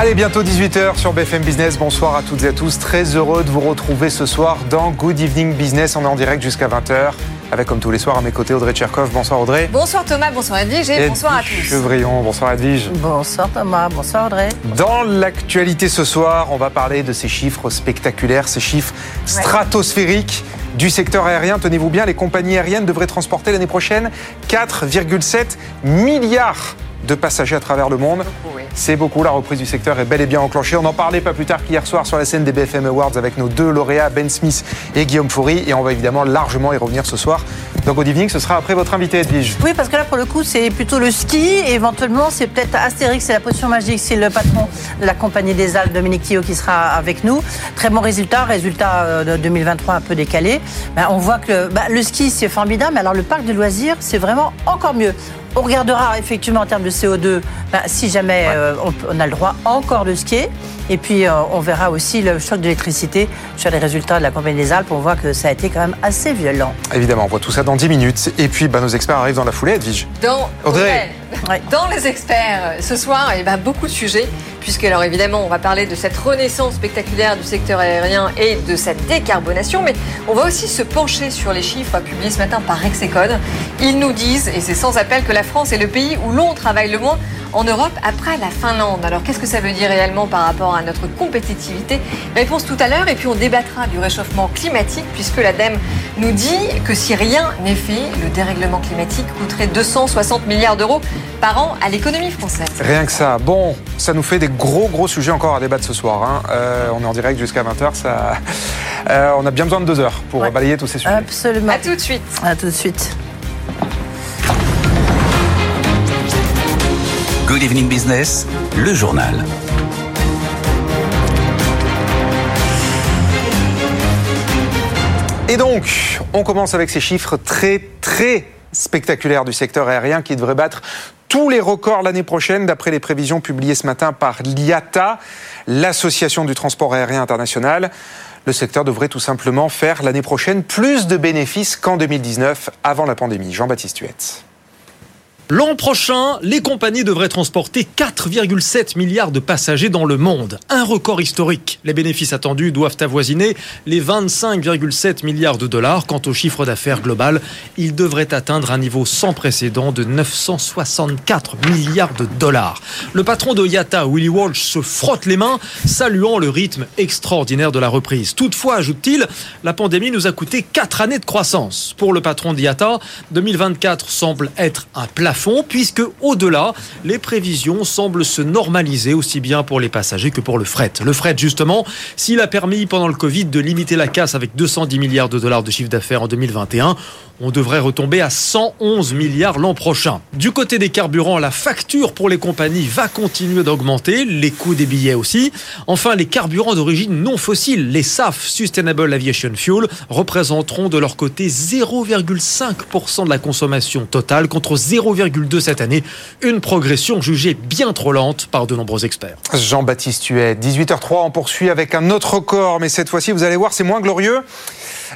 Allez, bientôt 18h sur BFM Business. Bonsoir à toutes et à tous. Très heureux de vous retrouver ce soir dans Good Evening Business. On est en direct jusqu'à 20h. Avec comme tous les soirs à mes côtés Audrey Tcherkov. Bonsoir Audrey. Bonsoir Thomas, bonsoir Edwige et, bonsoir à tous. Chevrillon, bonsoir Edwige. Bonsoir Thomas, bonsoir Audrey. Dans l'actualité ce soir, on va parler de ces chiffres spectaculaires, ces chiffres stratosphériques du secteur aérien. Tenez-vous bien, les compagnies aériennes devraient transporter l'année prochaine 4,7 milliards de passagers à travers le monde. C'est beaucoup, la reprise du secteur est bel et bien enclenchée. On en parlait pas plus tard qu'hier soir sur la scène des BFM Awards avec nos deux lauréats, Ben Smith et Guillaume Foury. Et on va évidemment largement y revenir ce soir. Donc Good Evening, ce sera après votre invité, Edwige. Oui, parce que là, pour le coup, c'est plutôt le ski. Et éventuellement, c'est peut-être Astérix, c'est la potion magique. C'est le patron de la Compagnie des Alpes, Dominique Thillot, qui sera avec nous. Très bon résultat, résultat euh, de 2023 un peu décalé. Ben, on voit que bah, le ski, c'est formidable. Mais alors, le parc de loisirs, c'est vraiment encore mieux. On regardera effectivement en termes de CO2, ben, si jamais euh, on, on a le droit encore de skier. Et puis, euh, on verra aussi le choc d'électricité sur les résultats de la Compagnie des Alpes. On voit que ça a été quand même assez violent. Évidemment, on voit tout ça dans 10 minutes. Et puis, bah, nos experts arrivent dans la foulée, Edwige. Dans, Audrey. Ouais. Dans les experts, ce soir, eh ben, beaucoup de sujets, puisque alors évidemment, on va parler de cette renaissance spectaculaire du secteur aérien et de sa décarbonation, mais on va aussi se pencher sur les chiffres publiés ce matin par Rexecode. Ils nous disent, et c'est sans appel, que la France est le pays où l'on travaille le moins en Europe après la Finlande. Alors qu'est-ce que ça veut dire réellement par rapport à notre compétitivité Réponse tout à l'heure et puis on débattra du réchauffement climatique puisque l'ADEME nous dit que si rien n'est fait, le dérèglement climatique coûterait 260 milliards d'euros par an à l'économie française. Rien que ça. Bon, ça nous fait des gros gros sujets encore à débattre ce soir. Hein. Euh, on est en direct jusqu'à 20h. Ça... Euh, on a bien besoin de deux heures pour Ouais. balayer tous ces sujets. Absolument. À tout de suite. À tout de suite. Good evening business, le journal. Et donc, on commence avec ces chiffres très très spectaculaires du secteur aérien qui devrait battre tous les records l'année prochaine, d'après les prévisions publiées ce matin par l'IATA, l'Association du transport aérien international. Le secteur devrait tout simplement faire l'année prochaine plus de bénéfices qu'en 2019, avant la pandémie. Jean-Baptiste Huette. L'an prochain, les compagnies devraient transporter 4,7 milliards de passagers dans le monde. Un record historique. Les bénéfices attendus doivent avoisiner les 25,7 milliards de dollars. Quant au chiffre d'affaires global, il devrait atteindre un niveau sans précédent de 964 milliards de dollars. Le patron de IATA, Willy Walsh, se frotte les mains, saluant le rythme extraordinaire de la reprise. Toutefois, ajoute-t-il, la pandémie nous a coûté 4 années de croissance. Pour le patron d'IATA, 2024 semble être un plafond puisque au-delà, les prévisions semblent se normaliser aussi bien pour les passagers que pour le fret. Le fret, justement, s'il a permis pendant le Covid de limiter la casse avec 210 milliards de dollars de chiffre d'affaires en 2021, on devrait retomber à 111 milliards l'an prochain. Du côté des carburants, la facture pour les compagnies va continuer d'augmenter, les coûts des billets aussi. Enfin, les carburants d'origine non fossile, les SAF, Sustainable Aviation Fuel, représenteront de leur côté 0,5% de la consommation totale contre 0,2 cette année, une progression jugée bien trop lente par de nombreux experts. Jean-Baptiste Huet, 18h03, on poursuit avec un autre record, mais cette fois-ci, vous allez voir, c'est moins glorieux.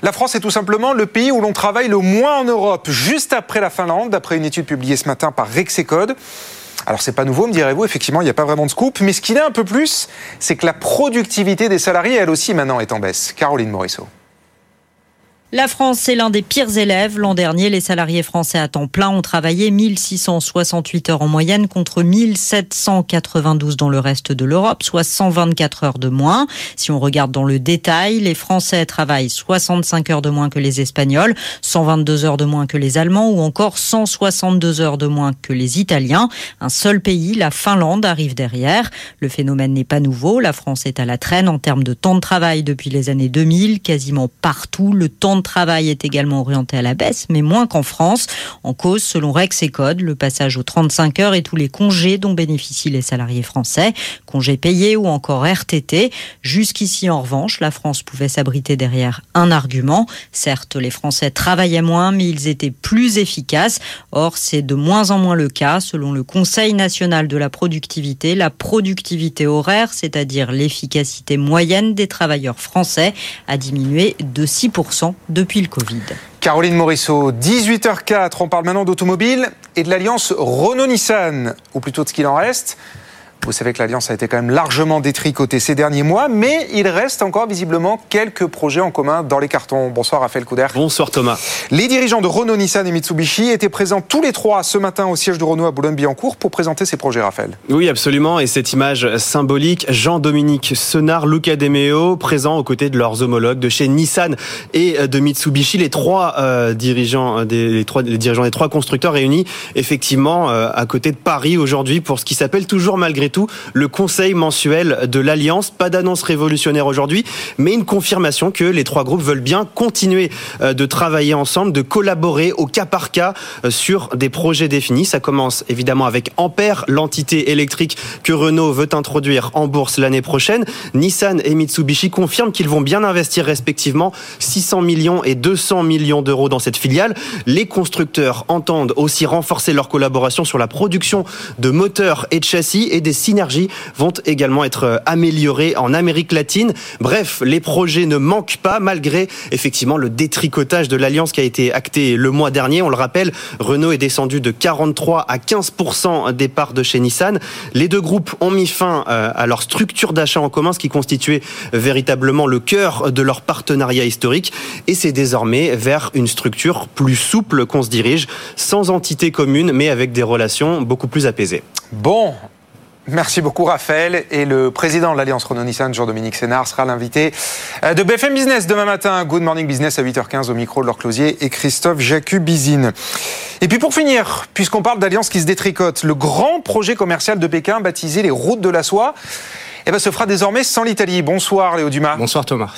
La France est tout simplement le pays où l'on travaille le moins en Europe, juste après la Finlande, d'après une étude publiée ce matin par Rexecode. Alors c'est pas nouveau, me direz-vous, effectivement, il n'y a pas vraiment de scoop, mais ce qu'il est un peu plus, c'est que la productivité des salariés, elle aussi, maintenant, est en baisse. Caroline Morisseau. La France est l'un des pires élèves. L'an dernier, les salariés français à temps plein ont travaillé 1668 heures en moyenne contre 1792 dans le reste de l'Europe, soit 124 heures de moins. Si on regarde dans le détail, les Français travaillent 65 heures de moins que les Espagnols, 122 heures de moins que les Allemands ou encore 162 heures de moins que les Italiens. Un seul pays, la Finlande, arrive derrière. Le phénomène n'est pas nouveau. La France est à la traîne en termes de temps de travail depuis les années 2000. Quasiment partout, le temps de travail est également orienté à la baisse, mais moins qu'en France. En cause, selon Rex et Code, le passage aux 35 heures et tous les congés dont bénéficient les salariés français, congés payés ou encore RTT. Jusqu'ici, en revanche, la France pouvait s'abriter derrière un argument. Certes, les Français travaillaient moins, mais ils étaient plus efficaces. Or, c'est de moins en moins le cas. Selon le Conseil national de la productivité, la productivité horaire, c'est-à-dire l'efficacité moyenne des travailleurs français, a diminué de 6% depuis le Covid. Caroline Morisseau, 18h04, on parle maintenant d'automobile et de l'alliance Renault-Nissan, ou plutôt de ce qu'il en reste. Vous savez que l'Alliance a été quand même largement détricotée ces derniers mois, mais il reste encore visiblement quelques projets en commun dans les cartons. Bonsoir Raphaël Couder. Bonsoir Thomas. Les dirigeants de Renault, Nissan et Mitsubishi étaient présents tous les trois ce matin au siège de Renault à Boulogne-Billancourt pour présenter ces projets, Raphaël. Oui, absolument. Et cette image symbolique, Jean-Dominique Senard, Luca De Meo, présents aux côtés de leurs homologues de chez Nissan et de Mitsubishi, les trois euh, dirigeants des les trois les dirigeants des trois constructeurs réunis effectivement euh, à côté de Paris aujourd'hui pour ce qui s'appelle toujours malgré tout le conseil mensuel de l'Alliance. Pas d'annonce révolutionnaire aujourd'hui, mais une confirmation que les trois groupes veulent bien continuer euh, de travailler ensemble, de collaborer au cas par cas euh, sur des projets définis. Ça commence évidemment avec Ampère, l'entité électrique que Renault veut introduire en bourse l'année prochaine. Nissan et Mitsubishi confirment qu'ils vont bien investir respectivement 600 millions et 200 millions d'euros dans cette filiale. Les constructeurs entendent aussi renforcer leur collaboration sur la production de moteurs et de châssis et des synergies vont également être euh, améliorées en Amérique latine. Bref, les projets ne manquent pas malgré effectivement le détricotage de l'alliance qui a été acté le mois dernier. On le rappelle, Renault est descendu de 43 à 15% des parts de chez Nissan. Les deux groupes ont mis fin euh, à leur structure d'achat en commun, ce qui constituait véritablement le cœur de leur partenariat historique. Et c'est désormais vers une structure plus souple qu'on se dirige, sans entité commune, mais avec des relations beaucoup plus apaisées. Bon, Merci beaucoup Raphaël. Et le président de l'Alliance Renault-Nissan, Jean-Dominique Sénard, sera l'invité euh, de BFM Business demain matin. Good Morning Business à 8h15 au micro de Laure Closier et Christophe Jacubizine. Et puis pour finir, puisqu'on parle d'Alliance qui se détricote, le grand projet commercial de Pékin baptisé les routes de la soie eh ben, se fera désormais sans l'Italie. Bonsoir Léo Dumas. Bonsoir Thomas.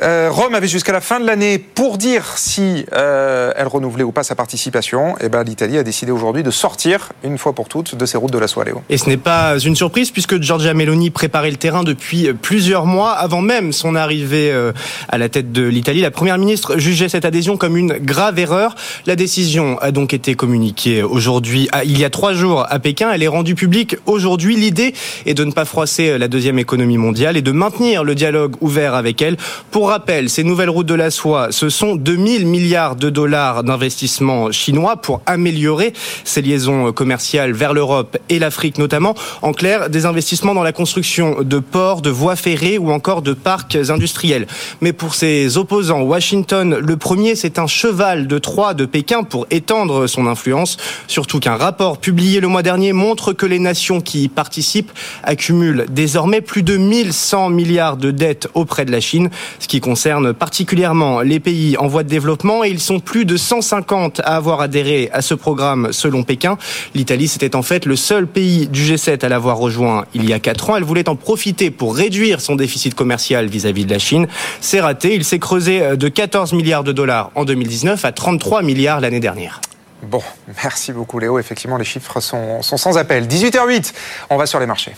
Euh, Rome avait jusqu'à la fin de l'année pour dire si euh, elle renouvelait ou pas sa participation. Eh ben, l'Italie a décidé aujourd'hui de sortir une fois pour toutes de ces routes de la soie, Léo. Et ce n'est pas une surprise puisque Giorgia Meloni préparait le terrain depuis plusieurs mois avant même son arrivée euh, à la tête de l'Italie. La première ministre jugeait cette adhésion comme une grave erreur. La décision a donc été communiquée aujourd'hui, il y a trois jours à Pékin. Elle est rendue publique aujourd'hui. L'idée est de ne pas froisser la deuxième économie mondiale et de maintenir le dialogue ouvert avec elle. Pour rappel, ces nouvelles routes de la soie, ce sont 2000 milliards de dollars d'investissement chinois pour améliorer ces liaisons commerciales vers l'Europe et l'Afrique notamment. En clair, des investissements dans la construction de ports, de voies ferrées ou encore de parcs industriels. Mais pour ses opposants, Washington, le premier, c'est un cheval de Troie de Pékin pour étendre son influence. Surtout qu'un rapport publié le mois dernier montre que les nations qui y participent accumulent désormais plus de 1100 milliards de dettes auprès de la Chine, ce qui concerne particulièrement les pays en voie de développement et ils sont plus de 150 à avoir adhéré à ce programme selon Pékin. L'Italie, c'était en fait le seul pays du G7 à l'avoir rejoint il y a 4 ans. Elle voulait en profiter pour réduire son déficit commercial vis-à-vis de la Chine. C'est raté. Il s'est creusé de 14 milliards de dollars en 2019 à 33 milliards l'année dernière. Bon, merci beaucoup Léo. Effectivement, les chiffres sont, sont sans appel. 18h08, on va sur les marchés.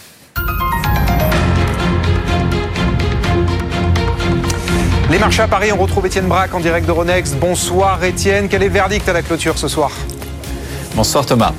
Les marchés à Paris, on retrouve Étienne Braque en direct de Ronex. Bonsoir Étienne, quel est le verdict à la clôture ce soir? Bonsoir Thomas.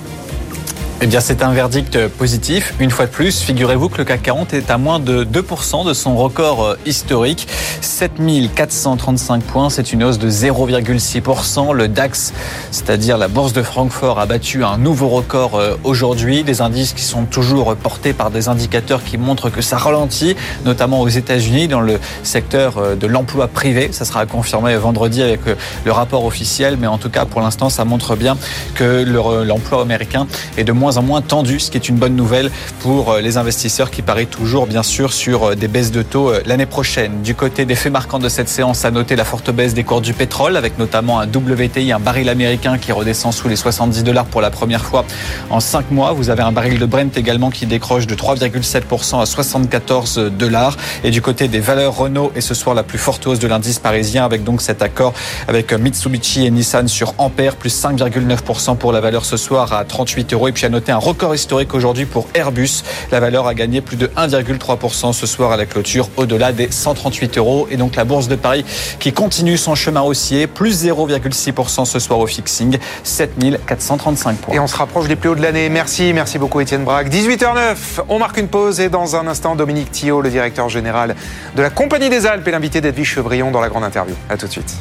Eh bien, c'est un verdict positif. Une fois de plus, figurez-vous que le CAC 40 est à moins de 2% de son record euh, historique. 7435 points, c'est une hausse de 0,6%. Le DAX, c'est-à-dire la bourse de Francfort, a battu un nouveau record euh, aujourd'hui. Des indices qui sont toujours portés par des indicateurs qui montrent que ça ralentit, notamment aux États-Unis, dans le secteur euh, de l'emploi privé. Ça sera confirmé vendredi avec le rapport officiel, mais en tout cas, pour l'instant, ça montre bien que l'emploi américain est de moins moins en moins tendu, ce qui est une bonne nouvelle pour les investisseurs qui parient toujours bien sûr sur des baisses de taux l'année prochaine. Du côté des faits marquants de cette séance, à noter la forte baisse des cours du pétrole avec notamment un WTI, un baril américain qui redescend sous les 70 dollars pour la première fois en 5 mois. Vous avez un baril de Brent également qui décroche de 3,7% à 74 dollars. Et du côté des valeurs Renault et ce soir la plus forte hausse de l'indice parisien avec donc cet accord avec Mitsubishi et Nissan sur Ampère, plus 5,9% pour la valeur ce soir à 38 euros. Et puis à noter un record historique aujourd'hui pour Airbus. La valeur a gagné plus de 1,3% ce soir à la clôture au-delà des 138 euros. Et donc la bourse de Paris qui continue son chemin haussier, plus 0,6% ce soir au fixing, 7435 points. Et on se rapproche des plus hauts de l'année. Merci, merci beaucoup Étienne Braque. 18h09, on marque une pause et dans un instant, Dominique Thillot, le directeur général de la Compagnie des Alpes et l'invité d'Edwige Chevrillon dans la grande interview. A tout de suite.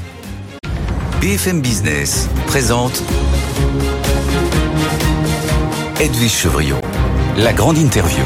BFM Business présente Edwige Chevrillon, la grande interview.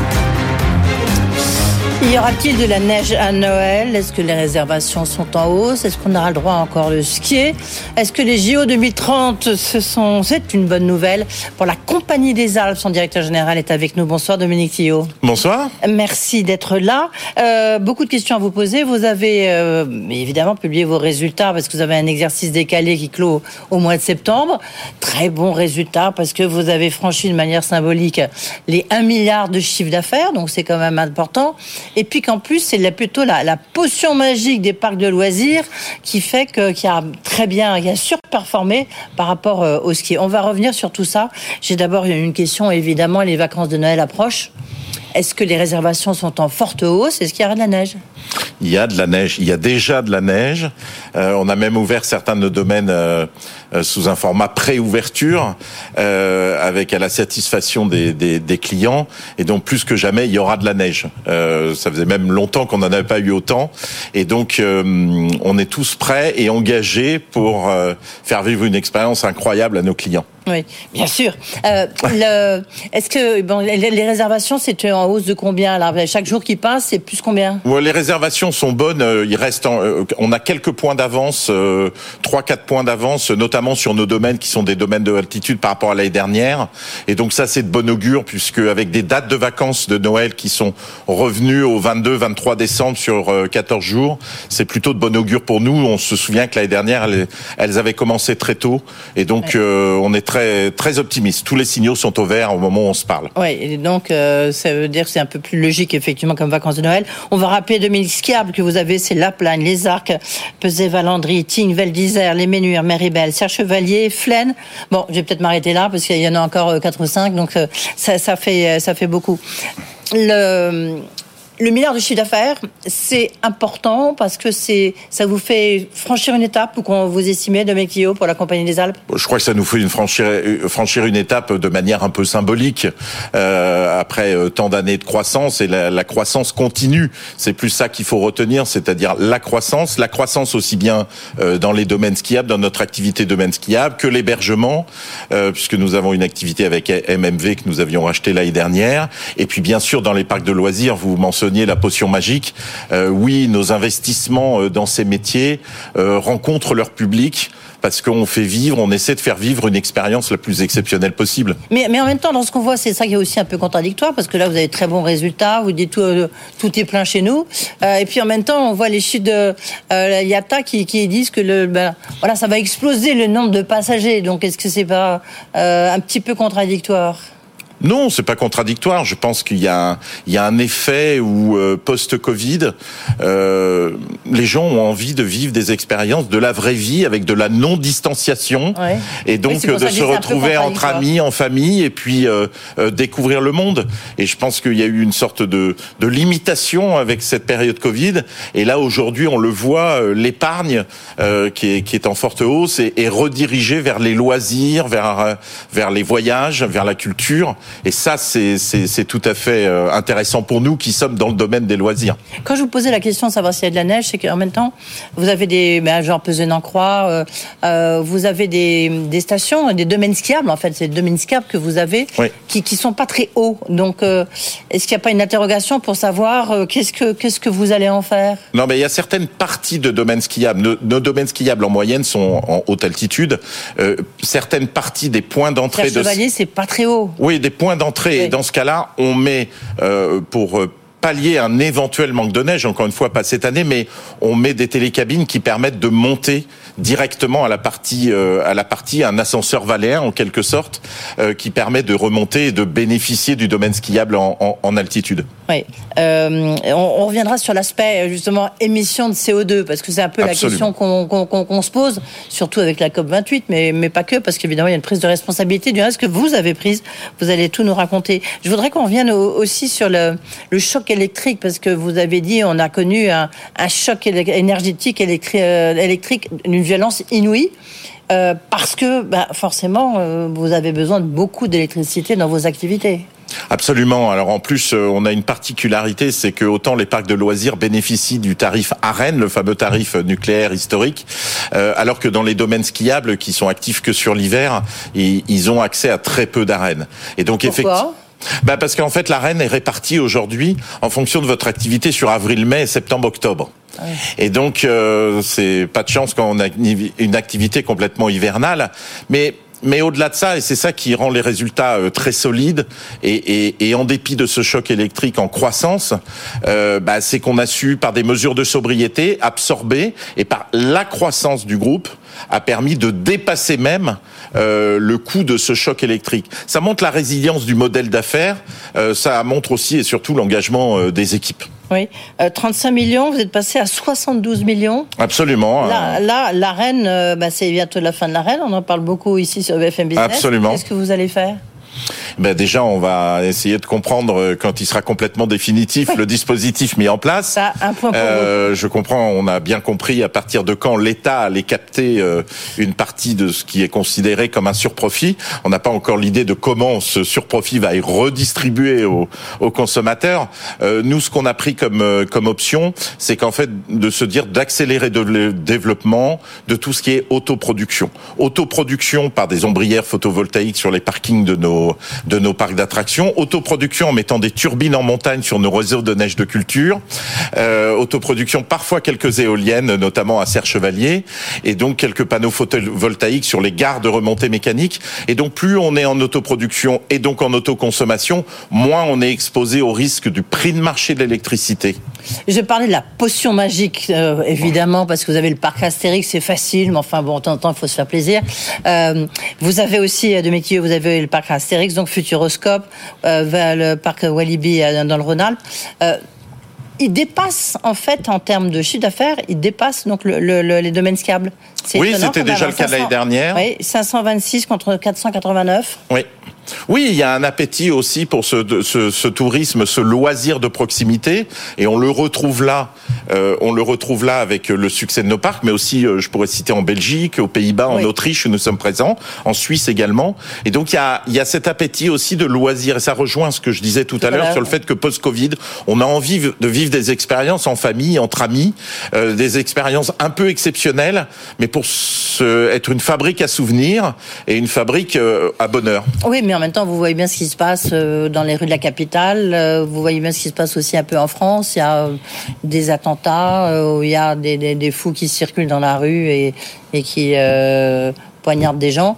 Y aura-t-il de la neige à Noël? Est-ce que les réservations sont en hausse? Est-ce qu'on aura le droit encore de skier? Est-ce que les JO 2030, ce sont, c'est une bonne nouvelle pour la Compagnie des Alpes? Son directeur général est avec nous. Bonsoir Dominique Thillot. Bonsoir. Merci d'être là. Euh, beaucoup de questions à vous poser. Vous avez euh, évidemment publié vos résultats parce que vous avez un exercice décalé qui clôt au mois de septembre. Très bon résultat parce que vous avez franchi de manière symbolique les 1 milliard de chiffre d'affaires, donc c'est quand même important et puis qu'en plus c'est plutôt la, potion magique des parcs de loisirs qui fait que qui a très bien, qui a surperformé par rapport euh, au ski. On va revenir sur tout ça. J'ai d'abord une question évidemment, les vacances de Noël approchent. Est-ce que les réservations sont en forte hausse? Est-ce qu'il y aura de la neige? Il y a de la neige. Il y a déjà de la neige. Euh, on a même ouvert certains de nos domaines euh, sous un format pré-ouverture, euh, avec à la satisfaction des, des, des, clients. Et donc plus que jamais, il y aura de la neige. Euh, ça faisait même longtemps qu'on n'en avait pas eu autant. Et donc euh, on est tous prêts et engagés pour faire vivre une expérience incroyable à nos clients. Oui, bien sûr. Euh, Est-ce que bon, les, réservations, c'est en hausse de combien là? Chaque jour qui passe, c'est plus combien? Ouais, Les réservations sont bonnes. Il reste, en, on a quelques points d'avance, trois, quatre points d'avance, notamment sur nos domaines qui sont des domaines de altitude par rapport à l'année dernière. Et donc ça, c'est de bon augure puisque avec des dates de vacances de Noël qui sont revenues au 22, 23 décembre sur 14 jours, c'est plutôt de bon augure pour nous. On se souvient que l'année dernière, elles, elles, avaient commencé très tôt, et donc ouais. euh, on est très très optimiste. Tous les signaux sont au vert au moment où on se parle. Oui, donc euh, ça veut dire que c'est un peu plus logique effectivement comme vacances de Noël. On va rappeler 2000 skiables que vous avez, c'est La Plagne, Les Arcs, Pesé, Valandry, Tignes, Val Les Ménuires, Méribel, Serre Chevalier, Flaine. Bon, je vais peut-être m'arrêter là parce qu'il y en a encore 4 ou 5, donc ça, ça, fait, ça fait beaucoup. Le milliard de chiffre d'affaires, c'est important parce que c'est, ça vous fait franchir une étape ou qu'on vous estimez de Mekio pour la Compagnie des Alpes? Je crois que ça nous fait franchir, franchir une étape de manière un peu symbolique euh, après euh, tant d'années de croissance et la, croissance continue. C'est plus ça qu'il faut retenir, c'est-à-dire la croissance, la croissance aussi bien euh, dans les domaines skiables, dans notre activité domaine skiable, que l'hébergement, euh, puisque nous avons une activité avec MMV que nous avions racheté l'année dernière, et puis bien sûr dans les parcs de loisirs, vous mentionnez la potion magique. Euh, oui, nos investissements dans ces métiers euh, rencontrent leur public parce qu'on fait vivre, on essaie de faire vivre une expérience la plus exceptionnelle possible. Mais, en même temps, dans ce qu'on voit, c'est ça qui est aussi un peu contradictoire, parce que là, vous avez très bons résultats, vous dites tout, euh, est plein chez nous, euh, et puis en même temps, on voit les chiffres de euh, qui, disent que le, ben, voilà, ça va exploser le nombre de passagers. Donc, est-ce que c'est pas un petit peu contradictoire? Non, c'est pas contradictoire. Je pense qu'il y a un, il y a un effet où euh, post-Covid, euh, les gens ont envie de vivre des expériences de la vraie vie avec de la non-distanciation ouais. et donc oui, de se retrouver entre amis, en famille et puis euh, découvrir le monde. Et je pense qu'il y a eu une sorte de, de limitation avec cette période Covid. Et là aujourd'hui, on le voit, l'épargne qui est, qui est en forte hausse est, est redirigée vers les loisirs, vers vers les voyages, vers la culture. Et ça, c'est tout à fait euh, intéressant pour nous qui sommes dans le domaine des loisirs. Quand je vous posais la question de savoir s'il y a de la neige, c'est qu'en même temps, vous avez des, ben, genre Pesé-en-Croix, euh, euh, vous avez des, des, stations, des domaines skiables, en fait, c'est des domaines skiables que vous avez, oui. qui ne sont pas très hauts. Donc, euh, est-ce qu'il n'y a pas une interrogation pour savoir euh, qu'est-ce que qu'est-ce que vous allez en faire? Non, mais il y a certaines parties de domaines skiables. Nos, nos domaines skiables en moyenne sont en haute altitude. certaines parties des points d'entrée de... Chevalier, c'est pas très haut. Oui, des points d'entrée. Et dans ce cas-là, on met euh, pour euh, pallier un éventuel manque de neige, encore une fois pas cette année, mais on met des télécabines qui permettent de monter directement à la partie euh, à la partie un ascenseur valéen en quelque sorte euh, qui permet de remonter et de bénéficier du domaine skiable en, en, en altitude. Oui, euh, on, on, reviendra sur l'aspect justement émission de CO2 parce que c'est un peu Absolument. la question qu'on qu qu qu se pose, surtout avec la COP 28, mais mais pas que parce qu'évidemment il y a une prise de responsabilité du reste que vous avez prise. Vous allez tout nous raconter. Je voudrais qu'on revienne au, aussi sur le, le choc électrique parce que vous avez dit on a connu un, un choc énergétique électrique, euh, électrique d'une violence inouïe. Euh, parce que bah, forcément, euh, vous avez besoin de beaucoup d'électricité dans vos activités. Absolument. Alors en plus, euh, on a une particularité, c'est que autant les parcs de loisirs bénéficient du tarif AREN, le fameux tarif nucléaire historique, euh, alors que dans les domaines skiables qui sont actifs que sur l'hiver, ils, ils, ont accès à très peu d'AREN. Et donc effectivement. Bah parce qu'en fait, l'arène est répartie aujourd'hui en fonction de votre activité sur avril, mai, septembre, octobre. Et donc, euh, c'est pas de chance quand on a une activité complètement hivernale. Mais mais au-delà de ça, et c'est ça qui rend les résultats euh, très solides, et, et, et, en dépit de ce choc électrique en croissance, euh, bah, c'est qu'on a su, par des mesures de sobriété, absorber, et par la croissance du groupe, a permis de dépasser même euh, le coût de ce choc électrique. Ça montre la résilience du modèle d'affaires, euh, ça montre aussi et surtout l'engagement euh, des équipes. Oui, euh, 35 millions, vous êtes passé à 72 millions. Absolument. Là, là la reine, euh, bah, c'est bientôt la fin de la reine, on en parle beaucoup ici sur BFM Business. Absolument. Qu'est-ce que vous allez faire? Ben déjà, on va essayer de comprendre euh, quand il sera complètement définitif le dispositif mis en place. Ça, un point pour euh, vous. Je comprends, on a bien compris à partir de quand l'État allait capter euh, une partie de ce qui est considéré comme un surprofit. On n'a pas encore l'idée de comment ce surprofit va être redistribué aux, aux consommateurs. Euh, nous, ce qu'on a pris comme euh, comme option, c'est qu'en fait de se dire d'accélérer le développement de tout ce qui est autoproduction. Autoproduction par des ombrières photovoltaïques sur les parkings de nos de nos parcs d'attractions, autoproduction en mettant des turbines en montagne sur nos réseaux de neige de culture, euh, autoproduction parfois quelques éoliennes, notamment à Serre Chevalier, et donc quelques panneaux photovoltaïques sur les gares de remontée mécanique. Et donc plus on est en autoproduction et donc en autoconsommation, moins on est exposé au risque du prix de marché de l'électricité. Je parlais de la potion magique, euh, évidemment, parce que vous avez le parc Astérix, c'est facile, mais enfin bon, de temps en temps, il faut se faire plaisir. Euh, vous avez aussi, de métier, vous avez le parc Astérix, donc Futuroscope, euh, vers le parc Walibi dans le Rhône-Alpes. Euh, il dépasse en fait en termes de chiffre d'affaires, il dépasse donc le, le, les domaines skiables. Oui, c'était déjà le cas de l'année dernière. Oui, 526 contre 489. Oui. Oui, il y a un appétit aussi pour ce, ce, ce, tourisme, ce loisir de proximité, et on le retrouve là. Euh, on le retrouve là avec le succès de nos parcs, mais aussi, euh, je pourrais citer en Belgique, aux Pays-Bas, en oui. Autriche où nous sommes présents, en Suisse également. Et donc il y a, il y a cet appétit aussi de loisir, et ça rejoint ce que je disais tout, tout à l'heure sur le fait que post-Covid, on a envie de vivre des expériences en famille, entre amis, euh, des expériences un peu exceptionnelles, mais pour se, être une fabrique à souvenirs et une fabrique euh, à bonheur. Oui, mais en même temps, vous voyez bien ce qui se passe euh, dans les rues de la capitale. Vous voyez bien ce qui se passe aussi un peu en France. Il y a des attentats, où il y a des, des, des fous qui circulent dans la rue et, et qui euh, poignardent des gens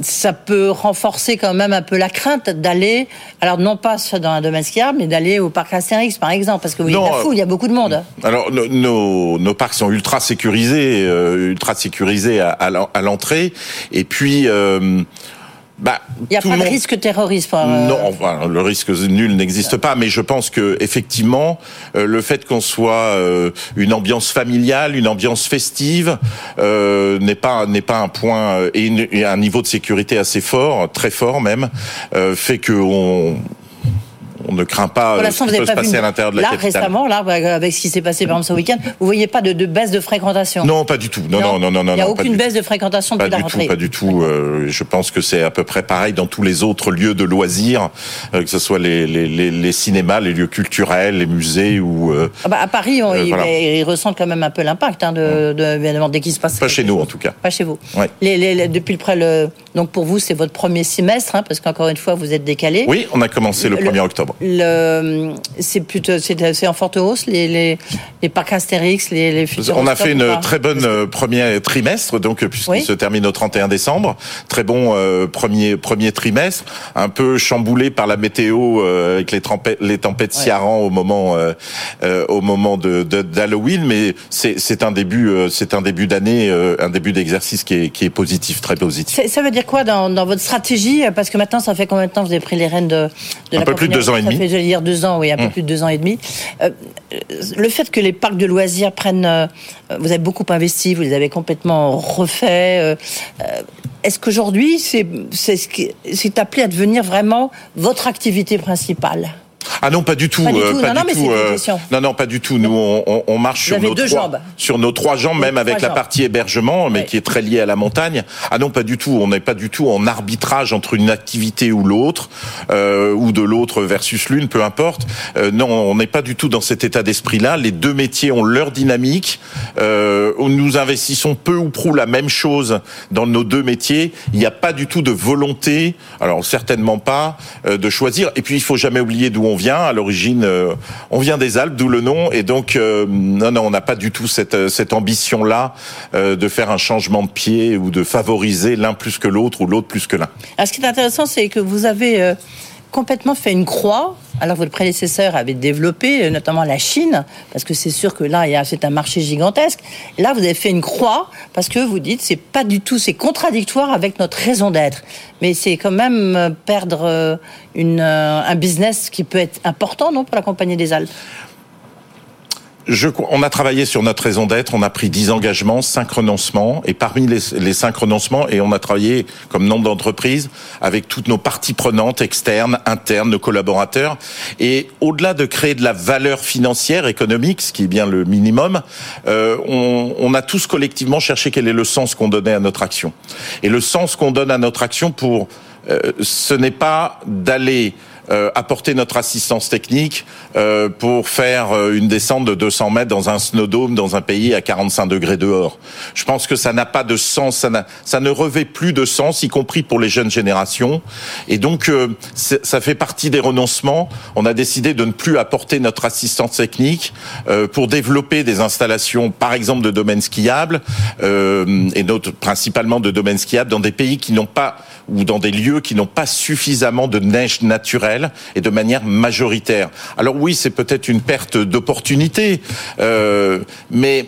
ça peut renforcer quand même un peu la crainte d'aller, alors non pas dans un domaine skiable, mais d'aller au parc Astérix par exemple, parce que non, il, fou, il y a beaucoup de monde. Alors nos, nos, nos parcs sont ultra sécurisés, euh, ultra sécurisés à, à l'entrée, et puis. Euh, bah, il n'y a pas de risque terroriste. Euh... Non, enfin, le risque nul n'existe pas, mais je pense que effectivement, euh, le fait qu'on soit euh, une ambiance familiale, une ambiance festive, euh, n'est pas n'est pas un point et, une, et, un niveau de sécurité assez fort, très fort même, euh, fait que on on ne craint pas voilà, ce qui peut se passer à l'intérieur de la là, capitale. récemment, là, avec ce qui s'est passé par exemple ce week-end, vous voyez pas de, de, baisse de fréquentation Non, pas du tout. Non, non, non, non, non. Il n'y a aucune baisse de fréquentation depuis la rentrée. Tout, pas du tout. Euh, je pense que c'est à peu près pareil dans tous les autres lieux de loisirs, euh, que ce soit les, les, les, les, cinémas, les lieux culturels, les musées ou. Euh, ah bah à Paris, on, ils, voilà. ils, ressentent quand même un peu l'impact hein, de, de, évidemment dès qu'il se passe. Pas chez nous chose. en tout cas. Pas chez vous. Ouais. Depuis le, près, le donc pour vous c'est votre premier semestre hein, parce qu'encore une fois vous êtes décalé. Oui, on a commencé le, le 1er octobre. C'est plutôt, c'est, en forte hausse les, les, les parcs Astérix, les, les On a fait une très bonne premier trimestre, donc puisqu'il Oui. se termine au 31 décembre. Très bon euh, premier premier trimestre, un peu chamboulé par la météo euh, avec les tempêtes les tempêtes Ciaran au moment euh, euh, au moment de, d'Halloween, mais c'est c'est un début euh, c'est un début d'année, euh, un début d'exercice qui est qui est positif, très positif. Ça veut dire quoi dans, dans votre stratégie? Parce que maintenant, ça fait combien de temps que vous avez pris les rênes de, de Un la peu plus de deux ans et Ça demi. fait, j'allais dire, deux ans, oui, un peu Mm. plus de deux ans et demi. Euh, le fait que les parcs de loisirs prennent... euh, vous avez beaucoup investi, vous les avez complètement refaits. euh, euh, Est-ce qu'aujourd'hui, c'est c'est ce qui- c'est appelé à devenir vraiment votre activité principale? Ah non, pas du tout. Pas du euh, tout. pas Non, non, du mais tout, euh, non, non, pas du tout. Nous, on, on- on marche sur nos deux trois, jambes. sur nos trois jambes, même avec la partie hébergement, mais qui est très liée à la montagne. Ah non, pas du tout. On n'est pas du tout en arbitrage entre une activité ou l'autre, euh, ou de l'autre versus l'une, peu importe. Euh, non, on n'est pas du tout dans cet état d'esprit-là. Les deux métiers ont leur dynamique. Euh, nous investissons peu ou prou la même chose dans nos deux métiers. Il n'y a pas du tout de volonté, alors certainement pas, euh, de choisir. Et puis il faut jamais oublier d'où on vient. À l'origine, euh, on vient des Alpes, d'où le nom. Et donc, euh, non, non, on n'a pas du tout cette, euh, ambition-là de faire un changement de pied ou de favoriser l'un plus que l'autre ou l'autre plus que l'un. Ce qui est intéressant, c'est que vous avez complètement fait une croix. Alors, votre prédécesseur avait développé, euh, notamment la Chine, parce que c'est sûr que là, c'est un marché gigantesque. Là, vous avez fait une croix parce que vous dites, c'est pas du tout, c'est contradictoire avec notre raison d'être. Mais c'est quand même euh, perdre euh, un business qui peut être important, non, pour la Compagnie des Alpes Je, on a travaillé sur notre raison d'être, on a pris 10 engagements, 5 renoncements, et parmi les, les 5 renoncements, et on a travaillé comme nombre d'entreprises avec toutes nos parties prenantes, externes, internes, nos collaborateurs, et au-delà de créer de la valeur financière, économique, ce qui est bien le minimum, euh, on, on a tous collectivement cherché quel est le sens qu'on donnait à notre action. Et le sens qu'on donne à notre action pour, euh, ce n'est pas d'aller apporter notre assistance technique euh, pour faire euh, une descente de 200 mètres dans un snowdome dans un pays à 45 degrés dehors. Je pense que ça n'a pas de sens, ça, ça ne revêt plus de sens, y compris pour les jeunes générations. Et donc, euh, ça fait partie des renoncements. On a décidé de ne plus apporter notre assistance technique euh, pour développer des installations, par exemple de domaines skiables, euh, et notre, principalement de domaines skiables dans des pays qui n'ont pas ou dans des lieux qui n'ont pas suffisamment de neige naturelle et de manière majoritaire. Alors oui, c'est peut-être une perte d'opportunité, euh, mais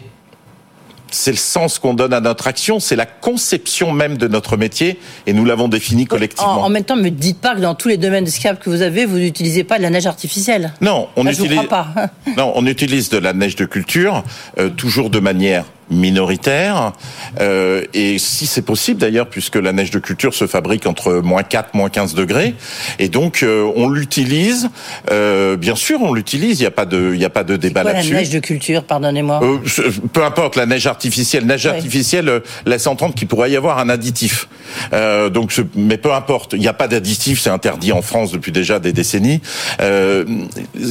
c'est le sens qu'on donne à notre action, c'est la conception même de notre métier, et nous l'avons défini en, collectivement. en même temps, me dites pas que dans tous les domaines de skiable que vous avez, vous n'utilisez pas de la neige artificielle. Non, on je vous utilise. crois pas. non, on utilise de la neige de culture, euh, toujours de manière minoritaire, euh, et si c'est possible d'ailleurs, puisque la neige de culture se fabrique entre moins 4, moins 15 degrés, et donc euh, on l'utilise, euh, bien sûr on l'utilise, il n'y a pas de, il n'y a pas de débat Quoi, la là-dessus. neige de culture, pardonnez-moi. Euh, peu importe la neige artificielle. Neige artificielle laisse entendre qu'il pourrait y avoir un additif. Euh, donc, mais peu importe. Il n'y a pas d'additif. C'est interdit en France depuis déjà des décennies. Euh,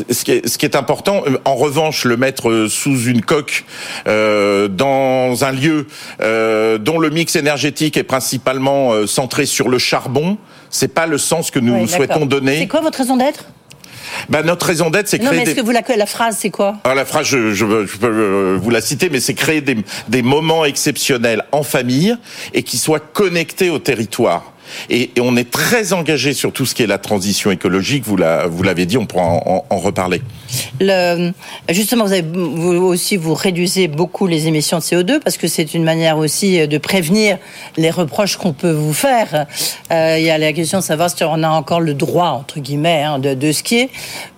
ce, qui est, ce qui est important, en revanche, le mettre sous une coque euh, dans un lieu euh, dont le mix énergétique est principalement euh, centré sur le charbon, c'est pas le sens que nous Oui, souhaitons donner. C'est quoi votre raison d'être? Ben, notre raison d'être, c'est Non, créer mais est-ce des... que vous la, la phrase, c'est quoi? Alors la phrase, je, je- je peux euh, vous la citer, mais c'est créer des, des moments exceptionnels en famille et qui soient connectés au territoire. Et, on est très engagé sur tout ce qui est la transition écologique. Vous la- vous l'avez dit, on pourra en, reparler. Le, justement, vous, aussi, vous réduisez beaucoup les émissions de CO2 parce que c'est une manière aussi de prévenir les reproches qu'on peut vous faire. Euh, il y a la question de savoir si on a encore le droit, entre guillemets, hein, de, de skier.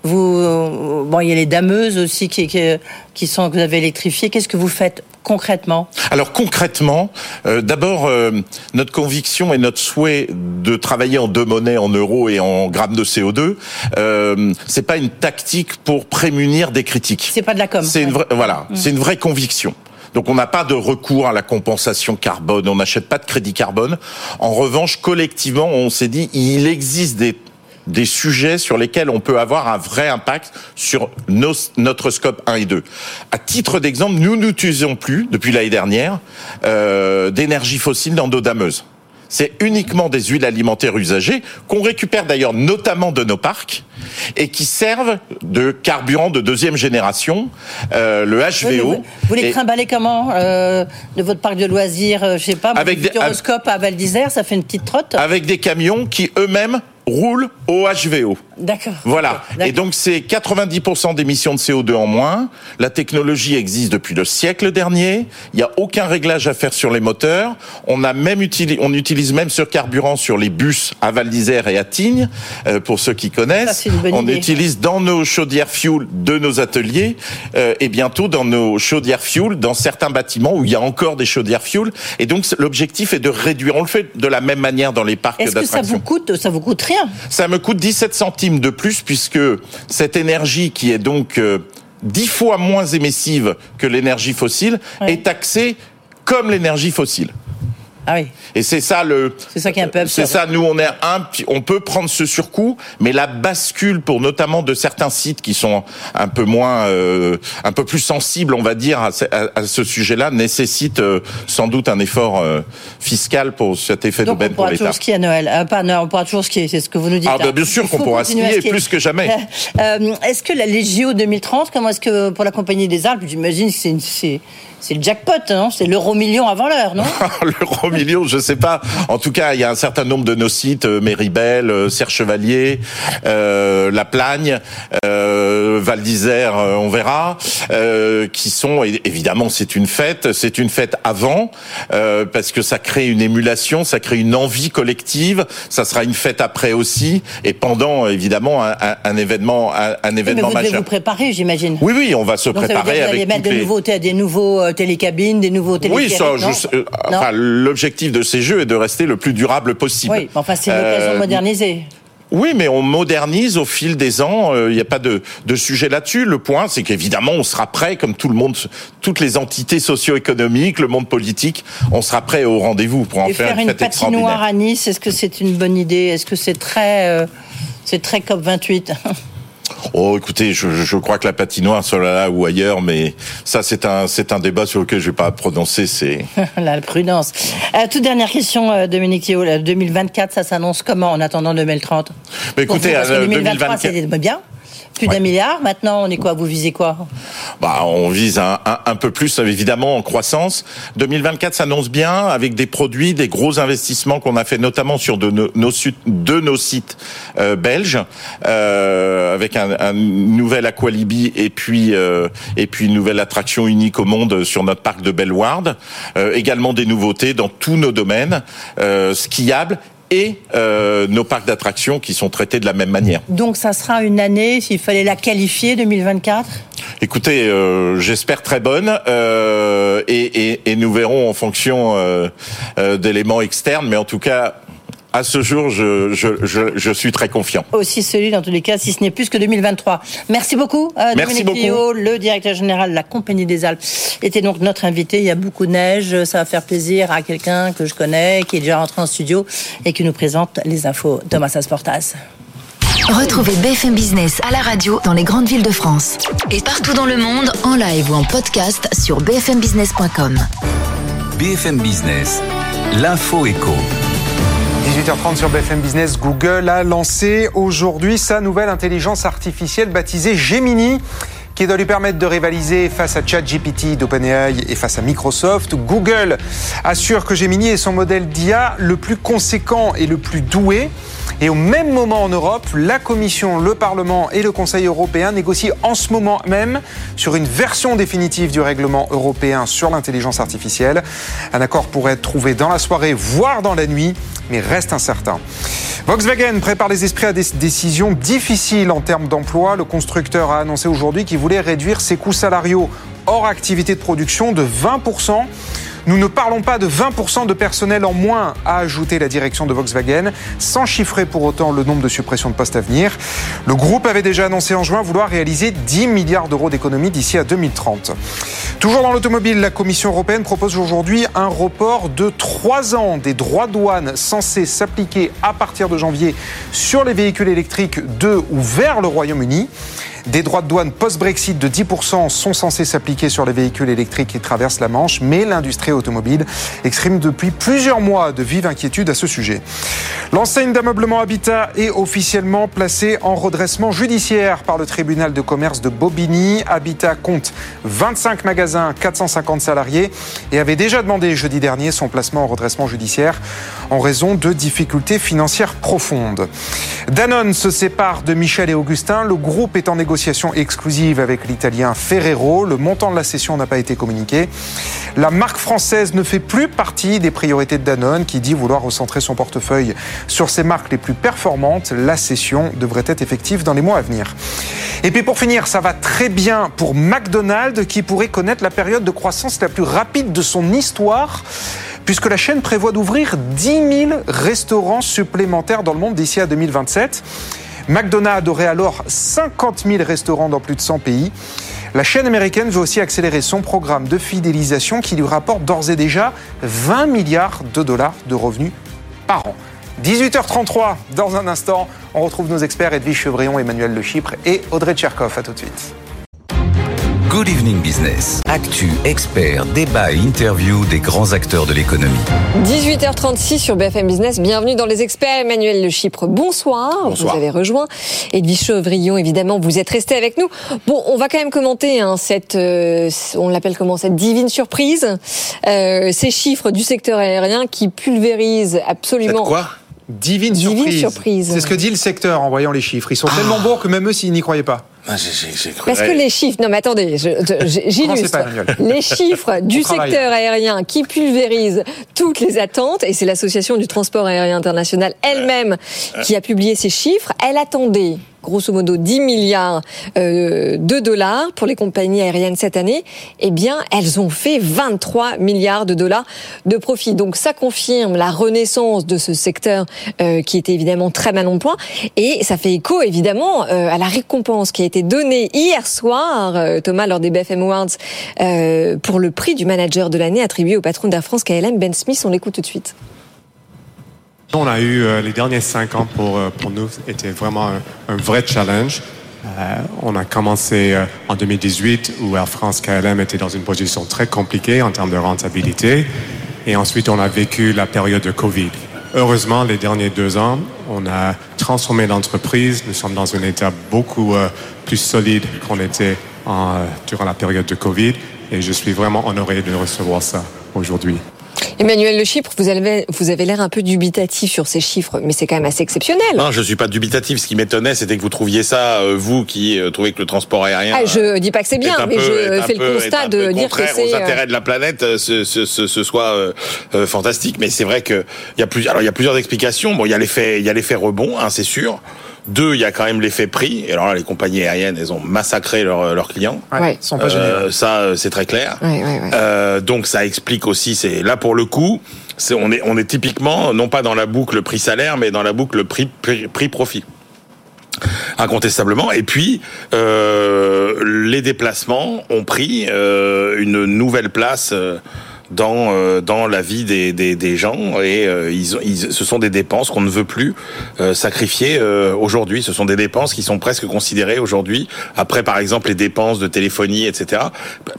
Vous, bon, il y a les dameuses aussi qui sont que vous avez électrifiées. Qu'est-ce que vous faites concrètement Alors concrètement, euh, d'abord euh, notre conviction et notre souhait de travailler en deux monnaies, en euros et en grammes de CO2, euh, c'est pas une tactique pour prémunir des critiques. C'est pas de la com. C'est une vraie, voilà, Mm. c'est une vraie conviction. Donc on n'a pas de recours à la compensation carbone, on n'achète pas de crédit carbone. En revanche, collectivement, on s'est dit il existe des des sujets sur lesquels on peut avoir un vrai impact sur nos- notre scope 1 et 2. À titre d'exemple, nous n'utilisons plus, depuis l'année dernière, euh, d'énergie fossile dans nos dameuses. c'est uniquement des huiles alimentaires usagées qu'on récupère d'ailleurs notamment de nos parcs et qui servent de carburant de deuxième génération, euh, le HVO. Vous, vous les trimballez comment euh, De votre parc de loisirs, euh, je sais pas, Avec des- à Val d'Isère, ça fait une petite trotte avec des camions qui eux-mêmes roulent au HVO. D'accord. Voilà. Et donc c'est 90% d'émissions de CO2 en moins. La technologie existe depuis le siècle dernier. Il n'y a aucun réglage à faire sur les moteurs. On a même utilisé, on utilise même ce carburant sur les bus à Val d'Isère et à Tignes, euh, pour ceux qui connaissent. Ça, c'est une bonne on idée. utilise dans nos chaudières fuel de nos ateliers euh, et bientôt dans nos chaudières fuel dans certains bâtiments où il y a encore des chaudières fuel. Et donc l'objectif est de réduire. On le fait de la même manière dans les parcs Est-ce que ça vous coûte Ça vous coûte rien? Ça me coûte 17 centimes de plus puisque cette énergie qui est donc euh, 10 fois moins émissive que l'énergie fossile est taxée comme l'énergie fossile. Ah oui. Et c'est ça le. C'est ça qui est un peu C'est absurde. ça. Nous, on est un. On peut prendre ce surcoût, mais la bascule pour notamment de certains sites qui sont un peu moins, euh, un peu plus sensibles, on va dire, à ce, à- à ce sujet-là, nécessite euh, sans doute un effort euh, fiscal pour cet effet Donc on d'aubaine pour pourra l'État. toujours skier à Noël. Pas à Noël, on pourra toujours skier, c'est ce que vous nous dites. Ah, bah, bien sûr qu'on pourra skier, plus que jamais. Est-ce que la- les JO 2030, comment est-ce que pour la Compagnie des Alpes, j'imagine que c'est c'est c'est le jackpot, non C'est l'euro million avant l'heure, non? L'euro million, je sais pas. En tout cas, il y a un certain nombre de nos sites, euh, Méribel, euh, Serre Chevalier, euh, La Plagne, euh, Val d'Isère, euh, on verra, euh, qui sont évidemment c'est une fête, c'est une fête avant euh, parce que ça crée une émulation, ça crée une envie collective. Ça sera une fête après aussi et pendant évidemment un, un- un événement, un, un Oui, Mais événement vous majeur. vous préparer, j'imagine. Oui, oui, on va se Donc ça veut dire préparer que vous allez avec mettre toutes des les... nouveaux, des nouveaux télécabines, des nouveaux Oui, ça, je- enfin, l'objectif de ces jeux est de rester le plus durable possible. Oui, mais enfin c'est l'occasion Euh, de moderniser. Oui, mais on modernise au fil des ans. euh, Il n'y a pas de, de sujet là-dessus. Le point, c'est qu'évidemment, on sera prêt, comme tout le monde, toutes les entités socio-économiques, le monde politique, on sera prêt au rendez-vous pour en Et faire, faire une une fête extraordinaire. patinoire à Nice, est-ce que c'est une bonne idée? Est-ce que c'est très, euh, c'est très COP 28 Oh, écoutez, je, je crois que la patinoire soit là ou ailleurs, mais ça, c'est un, c'est un débat sur lequel je vais pas prononcer. C'est La prudence. Euh, toute dernière question, euh, Dominique Thio. Là, 2024, ça s'annonce comment en attendant 2030 Mais écoutez, vous, parce que euh, 2023, 2024 c'était bien. Plus d'un milliard. Maintenant, on est quoi Vous visez quoi Bah, on vise un, un, un peu plus, évidemment, en croissance. 2024 s'annonce bien avec des produits, des gros investissements qu'on a fait notamment sur de nos, nos su- de nos sites euh, belges, euh, avec un, un nouvel Aqualibi et puis euh, et puis une nouvelle attraction unique au monde sur notre parc de Bellward. Également des nouveautés dans tous nos domaines skiables et euh, nos parcs d'attractions qui sont traités de la même manière. Donc, ça sera une année, s'il fallait la qualifier, 2024 Écoutez, euh, j'espère très bonne euh, et, et- et nous verrons en fonction euh, euh, d'éléments externes, mais en tout cas, à ce jour, je, je, je, je suis très confiant. aussi celui dans tous les cas, si ce n'est plus que 2023. Merci beaucoup, euh, Merci Dominique beaucoup. Le directeur général de la Compagnie des Alpes, était donc notre invité. Il y a beaucoup de neige, ça va faire plaisir à quelqu'un que je connais, qui est déjà rentré en studio et qui nous présente les infos. Thomas Asportas. Retrouvez BFM Business à la radio dans les grandes villes de France. Et partout dans le monde, en live ou en podcast sur bfmbusiness.com. BFM Business, l'info éco. 18h30 sur BFM Business, Google a lancé aujourd'hui sa nouvelle intelligence artificielle baptisée Gemini qui doit lui permettre de rivaliser face à ChatGPT d'OpenAI et face à Microsoft. Google assure que Gemini est son modèle d'IA le plus conséquent et le plus doué. Et au même moment en Europe, la Commission, le Parlement et le Conseil européen négocient en ce moment même sur une version définitive du règlement européen sur l'intelligence artificielle. Un accord pourrait être trouvé dans la soirée, voire dans la nuit, mais reste incertain. Volkswagen prépare les esprits à des décisions difficiles en termes d'emploi. Le constructeur a annoncé aujourd'hui qu'il voulait réduire ses coûts salariaux hors activité de production de 20%. Nous ne parlons pas de 20% de personnel en moins, a ajouté la direction de Volkswagen, sans chiffrer pour autant le nombre de suppressions de postes à venir. Le groupe avait déjà annoncé en juin vouloir réaliser 10 milliards d'euros d'économies d'ici à 2030. Toujours dans l'automobile, la Commission européenne propose aujourd'hui un report de 3 ans des droits de douane censés s'appliquer à partir de janvier sur les véhicules électriques de ou vers le Royaume-Uni. Des droits de douane post-Brexit de 10% sont censés s'appliquer sur les véhicules électriques qui traversent la Manche, mais l'industrie automobile exprime depuis plusieurs mois de vives inquiétudes à ce sujet. L'enseigne d'ameublement Habitat est officiellement placée en redressement judiciaire par le tribunal de commerce de Bobigny. Habitat compte 25 magasins, 450 salariés et avait déjà demandé jeudi dernier son placement en redressement judiciaire en raison de difficultés financières profondes. Danone se sépare de Michel et Augustin. Le groupe est en négociation exclusive avec l'italien Ferrero. Le montant de la cession n'a pas été communiqué. La marque française ne fait plus partie des priorités de Danone qui dit vouloir recentrer son portefeuille sur ses marques les plus performantes. La cession devrait être effective dans les mois à venir. Et puis pour finir, ça va très bien pour McDonald's qui pourrait connaître la période de croissance la plus rapide de son histoire puisque la chaîne prévoit d'ouvrir 10 000 restaurants supplémentaires dans le monde d'ici à 2027. McDonald's aurait alors 50 000 restaurants dans plus de 100 pays. La chaîne américaine veut aussi accélérer son programme de fidélisation qui lui rapporte d'ores et déjà 20 milliards de dollars de revenus par an. 18h33, dans un instant, on retrouve nos experts Edwige Chevrillon, Emmanuel Le Chypre et Audrey Tcherkov. À tout de suite. Good Evening Business. Actu, experts, débat et interview des grands acteurs de l'économie. 18h36 sur BFM Business. Bienvenue dans les experts. Emmanuel Le Chypre, bonsoir. Bonsoir. Vous avez rejoint. Edwige Chevrillon, évidemment, vous êtes resté avec nous. Bon, on va quand même commenter hein, cette, euh, on l'appelle comment, cette divine surprise. Euh, ces chiffres du secteur aérien qui pulvérisent absolument. quoi? Divine, Divine surprise. surprise. C'est ce que dit le secteur en voyant les chiffres. Ils sont tellement bons que même eux, s'ils n'y croyaient pas. Ah, cru- Parce que les chiffres, non mais attendez, j'illustre. Les chiffres du travaille. secteur aérien qui pulvérisent toutes les attentes, et c'est l'association du transport aérien international elle-même qui a publié ces chiffres. Elle attendait grosso modo 10 milliards euh, de dollars pour les compagnies aériennes cette année, eh bien, elles ont fait 23 milliards de dollars de profit. Donc, ça confirme la renaissance de ce secteur euh, qui était évidemment très mal en point. Et ça fait écho, évidemment, euh, à la récompense qui a été donnée hier soir, euh, Thomas, lors des BFM Awards, euh, pour le prix du manager de l'année attribué au patron d'Air France KLM, Ben Smith. On l'écoute tout de suite. On a eu euh, les derniers cinq ans pour, euh, pour nous était vraiment un, un vrai challenge. Euh, on a commencé euh, en 2018 où Air France KLM était dans une position très compliquée en termes de rentabilité. Et ensuite, on a vécu la période de Covid. Heureusement, les derniers deux ans, on a transformé l'entreprise. Nous sommes dans un état beaucoup euh, plus solide qu'on était en, durant la période de Covid. Et je suis vraiment honoré de recevoir ça aujourd'hui. Emmanuel Le Chypre, vous avez, vous avez l'air un peu dubitatif sur ces chiffres, mais c'est quand même assez exceptionnel. Non, je suis pas dubitatif. Ce qui m'étonnait, c'était que vous trouviez ça, euh, vous qui euh, trouvez que le transport aérien. Ah, je dis pas que c'est bien, mais peu- je fais peu- le constat de dire que c'est. aux euh, intérêts de la planète, ce, ce, ce, ce soit euh, euh, fantastique. Mais c'est vrai que il y a plusieurs, alors il y a plusieurs explications. Bon, il y a l'effet, il y a l'effet rebond, hein, c'est sûr. Deux, il y a quand même l'effet prix. Et alors là, les compagnies aériennes, elles ont massacré leurs leurs clients. Ouais. Ils sont pas Euh, ça, euh, c'est très clair. Ouais, ouais, ouais. Euh, donc ça explique aussi. C'est là pour le coup, on est on est typiquement non pas dans la boucle prix salaire, mais dans la boucle prix prix, prix profit. Incontestablement. Et puis, euh, les déplacements ont pris euh, une nouvelle place euh, dans euh, dans la vie des, des, des gens et euh, ils, ils, ce sont des dépenses qu'on ne veut plus euh, sacrifier euh, aujourd'hui. Ce sont des dépenses qui sont presque considérées aujourd'hui, après par exemple les dépenses de téléphonie, etc.,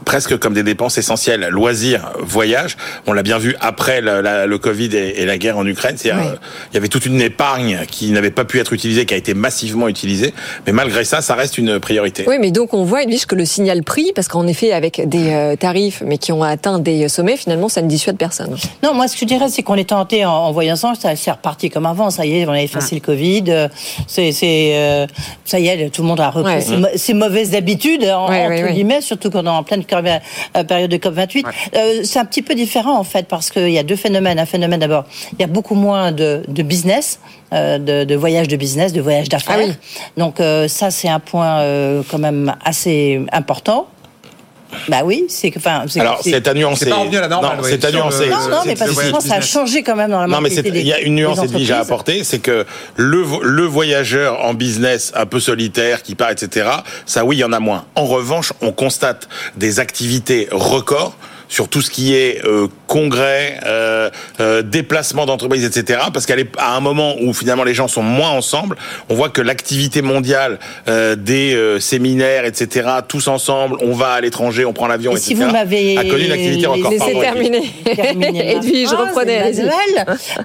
presque comme des dépenses essentielles. Loisirs, voyage, on l'a bien vu après la- la- le Covid et, et la guerre en Ukraine. C'est-à-dire, Ouais. euh, il y avait toute une épargne qui n'avait pas pu être utilisée, qui a été massivement utilisée, mais malgré ça, ça reste une priorité. Oui, mais donc on voit, Edwige, que le signal prix, parce qu'en effet, avec des euh, tarifs, mais qui ont atteint des sommets, finalement, ça ne dissuade personne. Non, moi, ce que je dirais, c'est qu'on est tenté en, en voyant ça, ça c'est reparti comme avant. Ça y est, on a effacé le Covid. euh, C'est, euh, ça y est, tout le monde a repris Ouais. ses, mauvaises habitudes, en- Ouais, entre ouais, ouais. guillemets, surtout quand on est en pleine euh, période de COP 28. Euh, c'est un petit peu différent, en fait, parce qu'il y a deux phénomènes. Un phénomène, d'abord, il y a beaucoup moins de, de business. euh, de, de voyages de business, de voyages d'affaires. Ah oui. Donc euh, ça, c'est un point euh, quand même assez important. Bah oui, c'est que, enfin, c'est- Alors, c'est- c'est à nuancer. C'est pas revenu à la normale, Non, ouais, c'est à sur le- nuancer. non, non, mais parce que c'est- je pense que ça a changé quand même dans la Non, mais il y a une nuance Edwige à apporter, c'est que le, le voyageur en business un peu solitaire qui part, etc., ça oui, il y en a moins. En revanche, on constate des activités records sur tout ce qui est euh, congrès, euh, euh, déplacement d'entreprises, etc. Parce qu'à un moment où finalement les gens sont moins ensemble, on voit que l'activité mondiale euh, des euh, séminaires, etc. Tous ensemble, on va à l'étranger, on prend l'avion, Et etc. si vous m'avez a connu une activité record. Laissez terminer. je reprenais.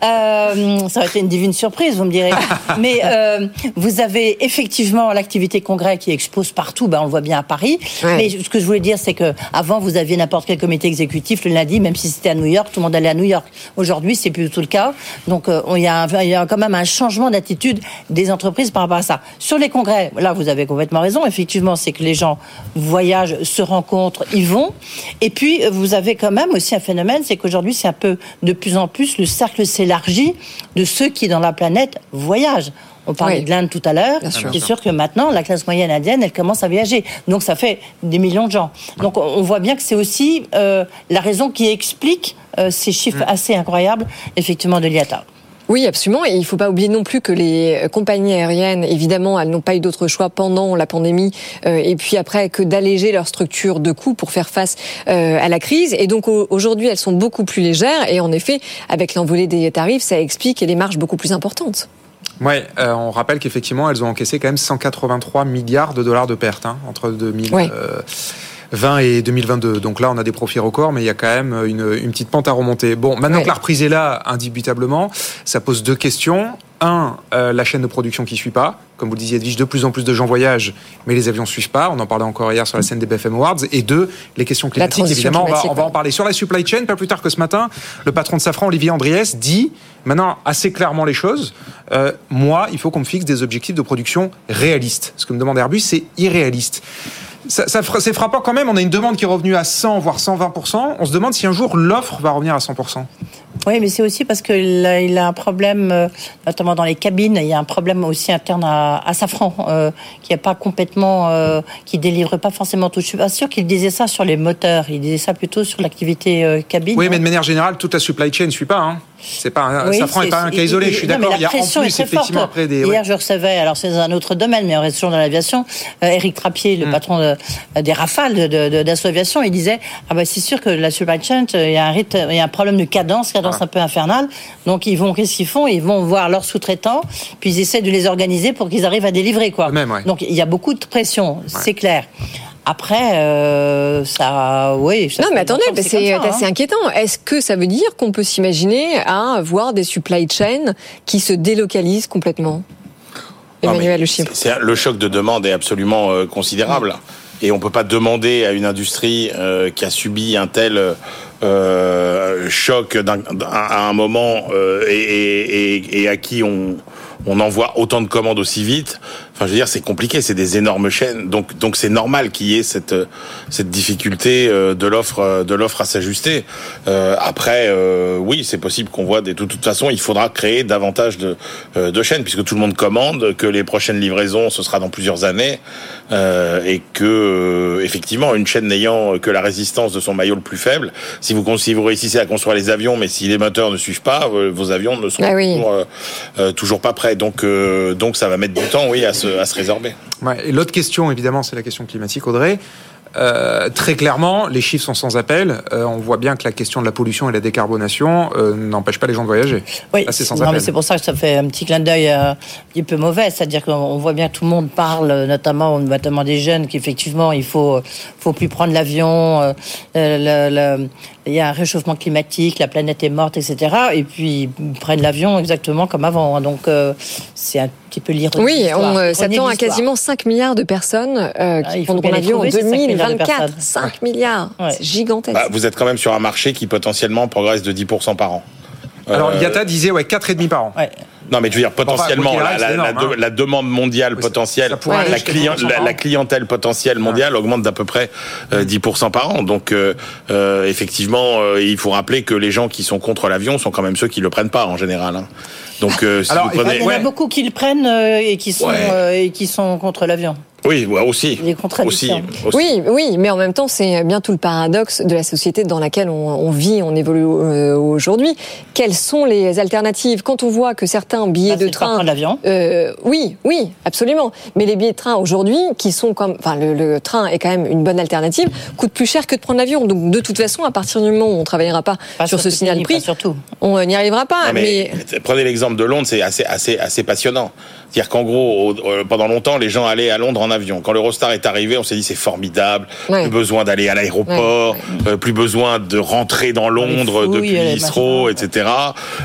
Euh, ça aurait été une divine surprise, vous me direz. Mais euh, vous avez effectivement l'activité congrès qui expose partout. Ben, on le voit bien à Paris. Ouais. Mais ce que je voulais dire, c'est que avant vous aviez n'importe quel comité exécutif le lundi, même si c'était à New York, tout le monde allait à New York. Aujourd'hui, c'est plus du tout le cas. Donc, euh, il y, il y a quand même un changement d'attitude des entreprises par rapport à ça. Sur les congrès, là, vous avez complètement raison. Effectivement, c'est que les gens voyagent, se rencontrent, y vont. Et puis, vous avez quand même aussi un phénomène, c'est qu'aujourd'hui, c'est un peu de plus en plus le cercle s'élargit de ceux qui, dans la planète, voyagent. On parlait Oui. de l'Inde tout à l'heure. C'est sûr que maintenant, la classe moyenne indienne, elle commence à voyager. Donc, ça fait des millions de gens. Donc, on voit bien que c'est aussi euh, la raison qui explique euh, ces chiffres assez incroyables, effectivement, de l'IATA. Oui, absolument. Et il ne faut pas oublier non plus que les compagnies aériennes, évidemment, elles n'ont pas eu d'autre choix pendant la pandémie euh, et puis après que d'alléger leur structure de coûts pour faire face euh, à la crise. Et donc au- aujourd'hui, elles sont beaucoup plus légères. Et en effet, avec l'envolée des tarifs, ça explique des marges beaucoup plus importantes. Ouais, euh, on rappelle qu'effectivement, elles ont encaissé quand même 183 milliards de dollars de pertes hein, entre 2020 et 2022. Donc là, on a des profits records, mais il y a quand même une, une petite pente à remonter. Bon, maintenant Ouais. que la reprise est là, indubitablement, ça pose deux questions. Un, euh, la chaîne de production qui suit pas. Comme vous le disiez, Edwige, de plus en plus de gens voyagent, mais les avions suivent pas. On en parlait encore hier sur la scène des BFM Awards. Et deux, les questions climatiques, évidemment, on va, on va en parler. Sur la supply chain, pas plus tard que ce matin, le patron de Safran, Olivier Andriès, dit maintenant assez clairement les choses. Euh, moi, il faut qu'on me fixe des objectifs de production réalistes. Ce que me demande Airbus, c'est irréaliste. Ça, c'est frappant quand même. On a une demande qui est revenue à 100, voire 120%. On se demande si un jour l'offre va revenir à 100%. Oui, mais c'est aussi parce qu'il a, un problème, euh, notamment dans les cabines, il y a un problème aussi interne à, à Safran, euh, qui n'est pas complètement, euh, qui délivre pas forcément tout. Je suis pas sûr qu'il disait ça sur les moteurs, il disait ça plutôt sur l'activité euh, cabine. Oui, non mais de manière générale, toute la supply chain ne suit pas. Hein. C'est pas un- Oui, Safran n'est pas un cas isolé. Je suis d'accord. la Il y a en pression est plus effectivement forte. après des. Hier, ouais. je recevais, alors c'est un autre domaine, mais on reste toujours dans l'aviation, euh, Eric Trappier, le patron de- des Rafales de, de, il disait ah bah c'est sûr que la supply chain, euh, il y a un rythme, il y a un problème de cadence, cadence Ah. un peu infernale. Donc ils vont, qu'est-ce qu'ils font? Ils vont voir leurs sous-traitants, puis ils essaient de les organiser pour qu'ils arrivent à délivrer quoi. Ouais. Donc il y a beaucoup de pression, c'est clair. Après, euh, ça, oui. ça Non, mais attendez, bah, c'est assez hein. inquiétant. Est-ce que ça veut dire qu'on peut s'imaginer à avoir des supply chains qui se délocalisent complètement Non, mais Emmanuel c'est- le choc de demande est absolument euh, considérable. Et on peut pas demander à une industrie euh, qui a subi un tel euh, choc à un moment euh, et, et- et- et à qui on, on envoie autant de commandes aussi vite. Enfin, je veux dire, c'est compliqué, c'est des énormes chaînes. Donc, donc c'est normal qu'il y ait cette cette difficulté euh, de l'offre euh, de l'offre à s'ajuster. Euh, après, euh, oui, c'est possible qu'on voit des. De toute façon, il faudra créer davantage de euh, de chaînes puisque tout le monde commande, que les prochaines livraisons ce sera dans plusieurs années euh, et que euh, effectivement une chaîne n'ayant que la résistance de son maillot le plus faible, si vous si vous réussissez à construire les avions, mais si les moteurs ne suivent pas, euh, vos avions ne sont Ah oui. toujours, euh, euh, toujours pas prêts. Donc euh, donc ça va mettre du temps, oui, à se à se résorber. Ouais, et l'autre question, évidemment, c'est la question climatique, Audrey. Euh, très clairement, les chiffres sont sans appel. Euh, on voit bien que la question de la pollution et la décarbonation euh, n'empêche pas les gens de voyager. Oui, c'est sans non, mais appel. c'est pour ça que ça fait un petit clin d'œil euh, un petit peu mauvais. C'est-à-dire qu'on voit bien que tout le monde parle, euh, notamment, notamment des jeunes, qu'effectivement, il faut, faut plus prendre l'avion. euh, euh, il y a un réchauffement climatique, la planète est morte, etc. Et puis, ils prennent l'avion exactement comme avant. hein. Donc, euh, c'est un petit peu l'ironie Oui, on euh, s'attend à quasiment 5 milliards de personnes euh, Ah, qui faut prendront l'avion en trouver, ces 5 milliards de 2024. personnes. 5 milliards, c'est gigantesque. Bah, vous êtes quand même sur un marché qui potentiellement progresse de 10% par an. Alors, Euh, IATA disait ouais, 4,5 par an. Non, mais je veux dire, potentiellement, la, arrive, la- la de- hein. la demande mondiale potentielle, la, jusqu'à client- 10% la- clientèle potentielle mondiale augmente d'à peu près euh, 10% par an. Donc, euh, euh, effectivement, euh, il faut rappeler que les gens qui sont contre l'avion sont quand même ceux qui le prennent pas en général. hein. Donc, euh, si Alors, vous prenez... Il y en a beaucoup qui le prennent euh, et qui sont, Ouais. euh, et qui sont contre l'avion. Oui, aussi. Les contradictions. Aussi, aussi. Oui, oui, mais en même temps, c'est bien tout le paradoxe de la société dans laquelle on, on vit, on évolue euh, aujourd'hui. Quelles sont les alternatives? Quand on voit que certains billets Bah, de train, prendre l'avion. euh, oui, oui, absolument. Mais les billets de train aujourd'hui, qui sont comme, enfin, le, le train est quand même une bonne alternative, coûtent plus cher que de prendre l'avion. Donc, de toute façon, à partir du moment où on travaillera pas, Pas sur ce signal prix, pas surtout. on n'y arrivera pas. Non, mais Prenez l'exemple de Londres, c'est assez, assez, assez passionnant. C'est-à-dire qu'en gros, euh, pendant longtemps, les gens allaient à Londres en avion. Quand l'Eurostar est arrivé, on s'est dit c'est formidable. Ouais. Plus besoin d'aller à l'aéroport, euh, plus besoin de rentrer dans Londres fouilles, depuis les Heathrow, etc.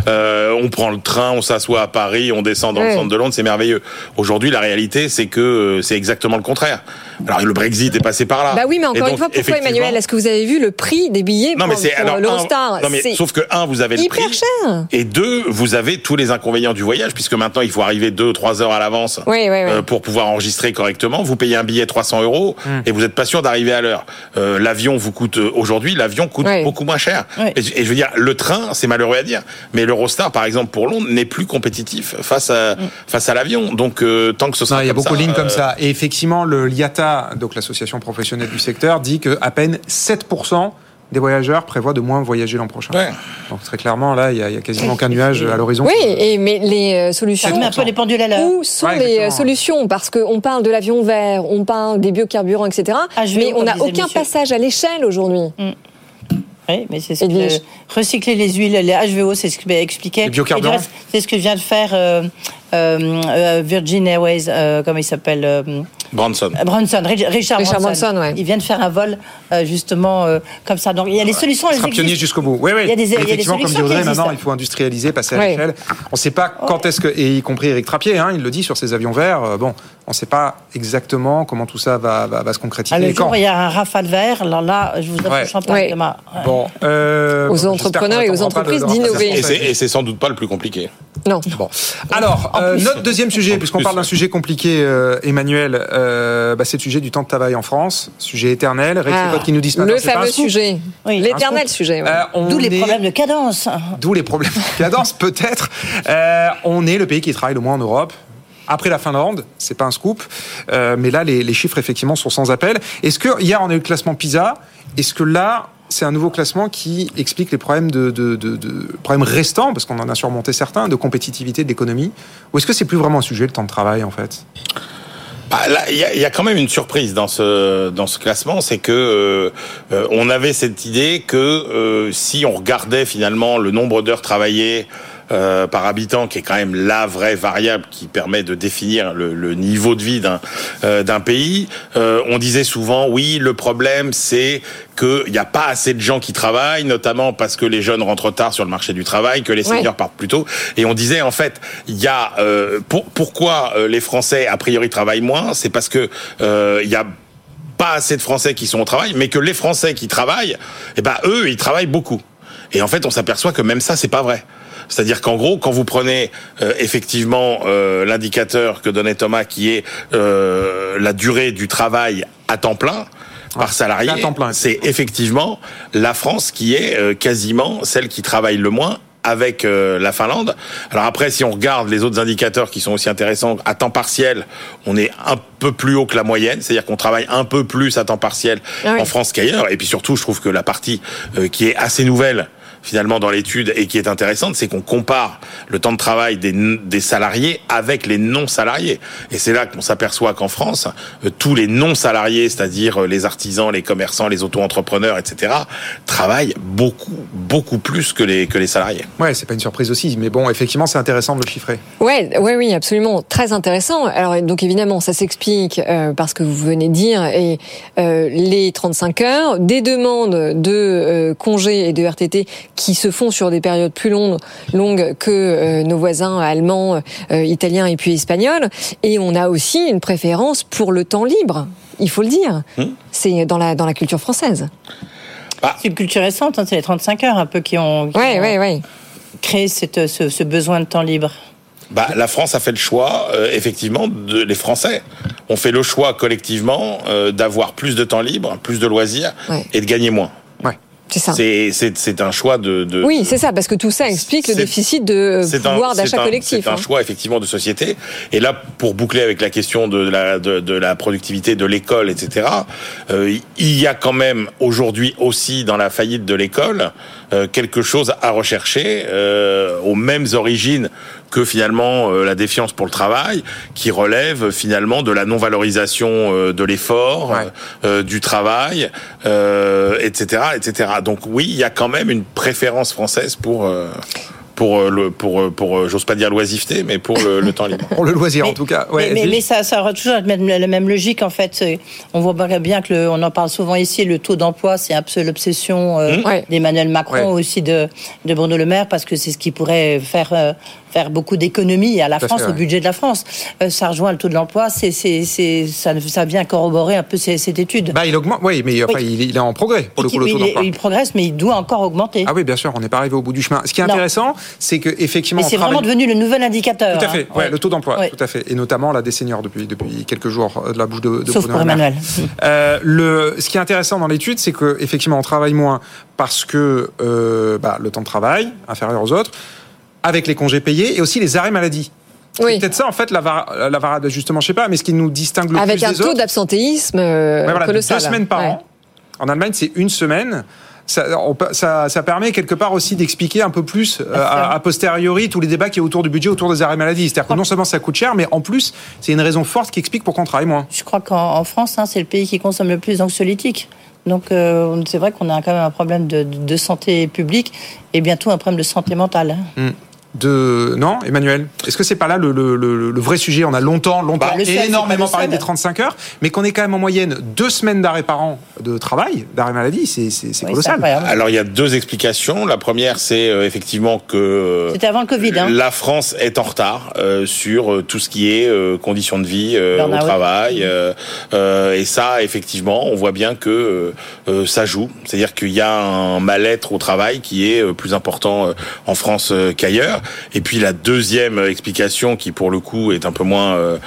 Euh, on prend le train, on s'assoit à Paris, on descend dans le centre de Londres, c'est merveilleux. Aujourd'hui, la réalité, c'est que euh, c'est exactement le contraire. Alors le Brexit est passé par là. Bah oui, mais encore donc, une fois, pourquoi Emmanuel Est-ce que vous avez vu le prix des billets non mais pour, alors un- l'Eurostar non mais C'est sauf que un vous avez le hyper prix cher. et deux vous avez tous les inconvénients du voyage puisque maintenant il faut arriver deux trois heures à l'avance Oui, oui, oui. euh, pour pouvoir enregistrer correctement. Vous payez un billet 300 euros et vous êtes pas sûr d'arriver à l'heure. Euh, l'avion vous coûte euh, aujourd'hui l'avion coûte Oui. beaucoup moins cher. Oui. Et, je- et je veux dire le train c'est malheureux à dire mais l'Eurostar par exemple pour Londres n'est plus compétitif face à face à l'avion. Donc euh, tant que ce Non, sera il y a beaucoup de lignes euh, comme ça. Et effectivement, le l'IATA, donc l'association professionnelle du secteur, dit que à peine 7% des voyageurs prévoient de moins voyager l'an prochain. Ouais. Donc très clairement, là, il y a, quasiment qu'un nuage à l'horizon. Oui, et, mais les euh, solutions. Ça met un peu les pendules à l'heure. Où sont Ouais, les euh, solutions? Parce qu'on parle de l'avion vert, on parle des biocarburants, etc. HVO, mais on n'a aucun monsieur. passage à l'échelle aujourd'hui. Oui, mais c'est ce que recycler les huiles, les HVO, c'est ce que expliqué. Les biocarburants. C'est ce que vient de faire euh, euh, euh, Virgin Airways, euh, comment il s'appelle euh, Branson. Branson, Rich- Richard, Richard Branson. Branson, ouais. Il vient de faire un vol euh, justement euh, comme ça. Donc il y a des solutions, Il sera pionnier jusqu'au bout. Oui, oui. Il y a des- il y a des Effectivement, comme dit Audrey, maintenant, il faut industrialiser, passer à Oui. l'échelle. On ne sait pas quand est-ce que, et y compris Eric Trappier, hein, il le dit sur ses avions verts, euh, bon, on ne sait pas exactement comment tout ça va, va, va se concrétiser. Ah, le jour où il y a un rafale vert, alors là, je vous offre Ouais. champagne Ouais. demain. Bon, euh, Aux entrepreneurs et aux entreprises d'innover. Et c'est sans doute pas le plus compliqué. Non. Bon. Alors, euh, notre deuxième sujet, puisqu'on parle d'un sujet compliqué, euh, Emmanuel, euh, bah, c'est le sujet du temps de travail en France, sujet éternel. Ah, qui nous dit ce matin, le fameux sujet. Oui. L'éternel sujet. Euh, D'où les est- problèmes de cadence. D'où les problèmes de cadence, peut-être. Euh, on est le pays qui travaille le moins en Europe. Après la Finlande, c'est pas un scoop, euh, mais là les, chiffres effectivement sont sans appel. Est-ce que hier on a eu le classement PISA Est-ce que là c'est un nouveau classement qui explique les problèmes de, problèmes restants parce qu'on en a surmonté certains de compétitivité de l'économie Ou est-ce que c'est plus vraiment un sujet le temps de travail en fait? Bah, il y, a- quand même une surprise dans ce dans ce classement, c'est que euh, euh, on avait cette idée que si on regardait finalement le nombre d'heures travaillées euh, par habitant, qui est quand même la vraie variable qui permet de définir le, le niveau de vie d'un euh, d'un pays, euh, on disait souvent oui, le problème c'est qu'il n'y a pas assez de gens qui travaillent, notamment parce que les jeunes rentrent tard sur le marché du travail, que les Ouais. seniors partent plus tôt. Et on disait en fait, il y a euh, pour, pourquoi euh, les Français a priori travaillent moins, c'est parce que euh, il y a pas assez de Français qui sont au travail, mais que les Français qui travaillent, eh ben eux, ils travaillent beaucoup. Et en fait, on s'aperçoit que même ça, c'est pas vrai. C'est-à-dire qu'en gros, quand vous prenez euh, effectivement euh, l'indicateur que donnait Thomas, qui est euh, la durée du travail à temps plein par salarié, à temps plein. c'est effectivement la France qui est euh, quasiment celle qui travaille le moins avec euh, la Finlande. Alors après, si on regarde les autres indicateurs qui sont aussi intéressants, à temps partiel, on est un peu plus haut que la moyenne, c'est-à-dire qu'on travaille un peu plus à temps partiel Ah oui. en France qu'ailleurs. Et puis surtout, je trouve que la partie euh, qui est assez nouvelle finalement dans l'étude et qui est intéressante, c'est qu'on compare le temps de travail des, des salariés avec les non-salariés. Et c'est là qu'on s'aperçoit qu'en France, euh, tous les non-salariés, c'est-à-dire euh, les artisans, les commerçants, les auto-entrepreneurs, etc., travaillent beaucoup, beaucoup plus que les, que les salariés. Ouais, c'est pas une surprise aussi, mais bon, effectivement, c'est intéressant de le chiffrer. Ouais, ouais, oui, absolument, très intéressant. Alors donc évidemment, ça s'explique euh, parce que vous venez de dire et euh, les 35 heures, des demandes de euh, congés et de RTT qui se font sur des périodes plus longues, longues que euh, nos voisins allemands, euh, italiens et puis espagnols. Et on a aussi une préférence pour le temps libre. Il faut le dire. C'est dans la dans la culture française. C'est une culture récente, hein, c'est les 35 heures un peu qui ont, qui Ouais, ont ouais, ouais. créé cette, ce, ce besoin de temps libre. Bah, la France a fait le choix, euh, effectivement, de, les Français ont fait le choix collectivement euh, d'avoir plus de temps libre, plus de loisirs Ouais. et de gagner moins. C'est ça. C'est- C'est c'est un choix de. de Oui, c'est ça, parce que tout ça explique le déficit de c'est un- pouvoir d'achat collectif. C'est un hein. choix effectivement de société. Et là, pour boucler avec la question de la, de, de la productivité de l'école, etc., euh, il y a quand même aujourd'hui aussi dans la faillite de l'école quelque chose à rechercher euh, aux mêmes origines que finalement euh, la défiance pour le travail, qui relève finalement de la non-valorisation euh, de l'effort, euh, du travail, euh, etc., etc. Donc oui, il y a quand même une préférence française pour euh, pour euh, le pour euh, pour, euh, j'ose pas dire l'oisiveté, mais pour le, le temps libre. Pour le loisir, en tout cas. Ouais, mais, mais, Edwige mais ça, ça aura toujours la même, la même logique en fait. On voit bien que le, on en parle souvent ici. Le taux d'emploi, c'est un peu l'obsession euh, d'Emmanuel Macron Ouais. aussi de, de Bruno Le Maire parce que c'est ce qui pourrait faire euh, faire beaucoup d'économies à la Tout France, fait, au budget de la France. Euh, ça rejoint le taux de l'emploi. C'est c'est c'est ça, ça vient corroborer un peu ces- cette étude. Bah, il augmente, oui, mais enfin, Oui. il, il est en progrès pour le coup, le taux il, d'emploi. il progresse, mais il doit encore augmenter. Ah oui, bien sûr, on n'est pas arrivé au bout du chemin. Ce qui est Non. intéressant, c'est que effectivement, mais c'est vraiment devenu le nouvel indicateur. Tout à fait, hein. ouais, le taux d'emploi, Ouais. tout à fait, et notamment la des seniors depuis depuis quelques jours euh, de la bouche de, de Sauf Bruno pour. Emmanuel. Euh, le, ce qui est intéressant dans l'étude, c'est que effectivement, on travaille moins parce que euh, bah, le temps de travail inférieur aux autres, avec les congés payés et aussi les arrêts maladie. C'est peut-être ça en fait la, var- la variable d'ajustement, je sais pas, mais ce qui nous distingue le Avec plus un des taux autres. d'absentéisme euh, Ouais, voilà, de colossal. deux semaines par Ouais. an. En Allemagne, c'est une semaine. Ça, on peut- ça, ça permet quelque part aussi d'expliquer un peu plus euh, a, a posteriori tous les débats qui est autour du budget, autour des arrêts maladie. C'est-à-dire que non seulement ça coûte cher, mais en plus, c'est une raison forte qui explique pourquoi on travaille moins. Je crois qu'en en France, hein, c'est le pays qui consomme le plus d'anxiolytiques. Donc euh, c'est vrai qu'on a quand même un problème de, de santé publique et bientôt un problème de santé mentale. Hmm. De non, Emmanuel. Est-ce que c'est pas là le, le- le- le vrai sujet? On a longtemps, longtemps, Bah, énormément parlé des 35 heures, mais qu'on est quand même en moyenne deux semaines d'arrêt par an de travail, d'arrêt maladie, c'est c'est- c'est colossal. Alors il y a deux explications. La première, c'est euh, effectivement que C'était avant le Covid. Hein. la France est en retard euh, sur euh, tout ce qui est euh, conditions de vie euh, au travail. euh, euh, et ça, effectivement, on voit bien que ça joue. C'est-à-dire qu'il y a un mal-être au travail qui est euh, plus important euh, en France euh, qu'ailleurs. Et puis la deuxième explication, qui pour le coup est un peu moins, euh,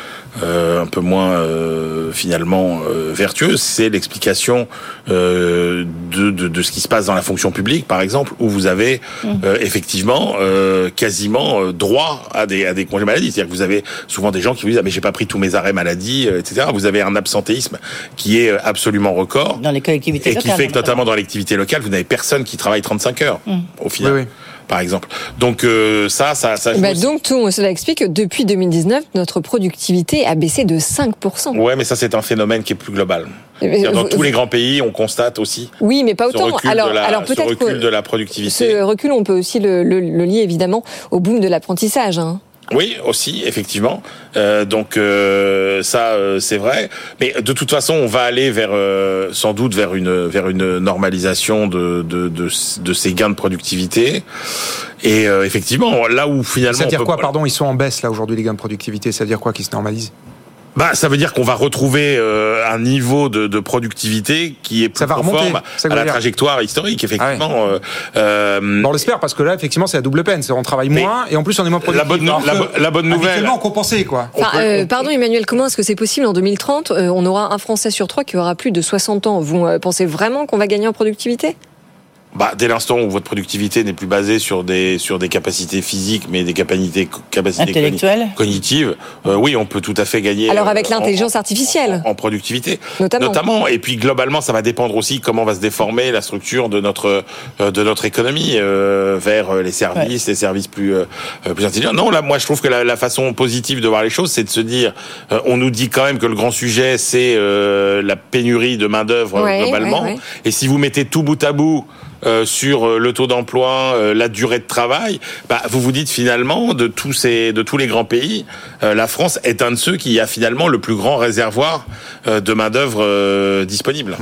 euh, un peu moins euh, finalement euh, vertueuse, c'est l'explication euh, de, de, de ce qui se passe dans la fonction publique, par exemple, où vous avez euh, effectivement euh, quasiment euh, droit à des, à des congés maladie. C'est-à-dire que vous avez souvent des gens qui vous disent ah mais j'ai pas pris tous mes arrêts maladie, euh, etc. Vous avez un absentéisme qui est absolument record Dans les collectivités et qui locales, fait que notamment dans l'activité locale, vous n'avez personne qui travaille 35 heures Mm. au final. Par exemple. Donc euh, ça, ça, ça Bah, donc tout cela explique que depuis 2019, notre productivité a baissé de 5%. Ouais, mais ça c'est un phénomène qui est plus global. Dans vous- tous les grands pays, on constate aussi Oui, mais pas autant. recul, Alors, la, peut-être recul que de la productivité. ce recul, on peut aussi le, le- le lier évidemment au boom de l'apprentissage. hein. Oui, aussi, effectivement. Euh, donc euh, ça, euh, c'est vrai. Mais de toute façon, on va aller vers, euh, sans doute, vers une vers une normalisation de de, de, de ces gains de productivité. Et euh, effectivement, là où finalement, Ça veut dire peut- quoi, pardon, ils sont en baisse là aujourd'hui les gains de productivité, ça veut dire quoi qu'ils se normalisent? Bah, ça veut dire qu'on va retrouver euh, un niveau de, de productivité qui est plus va remonter, conforme ça à la dire. trajectoire historique, effectivement. euh, euh, Bon, on l'espère parce que là, effectivement, c'est la double peine. On travaille moins et en plus on est moins productif. la bonne Alors la la bonne nouvelle- compensait quoi. Enfin, euh, pardon Emmanuel, comment est-ce que c'est possible en 2030 euh, On aura un Français sur trois qui aura plus de 60 ans? Vous euh, pensez vraiment qu'on va gagner en productivité? Bah, dès l'instant où votre productivité n'est plus basée sur des sur des capacités physiques, mais des capacités capacités Intellectuelles. cognitives, euh, oui, on peut tout à fait gagner. Alors avec en- l'intelligence artificielle. en productivité, Notamment. Et puis globalement, ça va dépendre aussi comment va se déformer la structure de notre euh, de notre économie euh, vers euh, les services, les services plus euh, euh, plus intelligents. Non, là, moi, je trouve que la, la façon positive de voir les choses, c'est de se dire, euh, on nous dit quand même que le grand sujet, c'est euh, la pénurie de main d'œuvre Ouais, globalement. ouais, ouais. Et si vous mettez tout bout à bout euh, sur euh, le taux d'emploi, euh, la durée de travail, bah, vous vous dites finalement de tous ces, de tous les grands pays, euh, la France est un de ceux qui a finalement le plus grand réservoir euh, de main d'œuvre euh, disponible.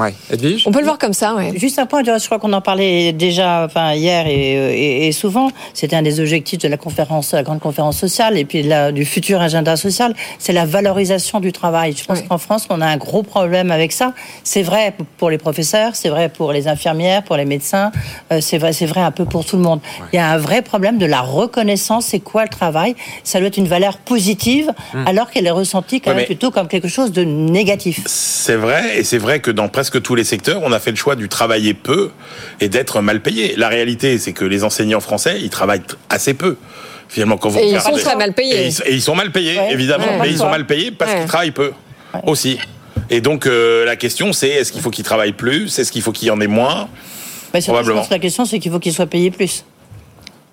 On peut le voir comme ça, ouais. Juste un point, je crois qu'on en parlait déjà enfin, hier et, et- et souvent. C'était un des objectifs de la conférence, la grande conférence sociale et puis la- du futur agenda social. C'est la valorisation du travail. Je pense qu'en France, on a un gros problème avec ça. C'est vrai pour les professeurs, c'est vrai pour les infirmières, pour les médecins, Euh, c'est vrai, c'est vrai un peu pour tout le monde. Il y a un vrai problème de la reconnaissance. C'est quoi le travail? Ça doit être une valeur positive, Hmm. alors qu'elle est ressentie quand Ouais, même mais- plutôt comme quelque chose de négatif. C'est vrai, et c'est vrai que dans presque tous les secteurs, on a fait le choix du travailler peu et d'être mal payé. La réalité, c'est que les enseignants français, ils travaillent assez peu. Finalement, quand vous Et ils sont très mal payés. Et ils, et ils sont mal payés, Ouais. évidemment, Ouais. mais ils sont mal payés parce Ouais. qu'ils travaillent peu aussi. Et donc euh, la question, c'est est-ce qu'il faut qu'ils travaillent plus? Est-ce qu'il faut qu'il y en ait moins? Mais surtout, je Probablement. pense que la question, c'est qu'il faut qu'ils soient payés plus.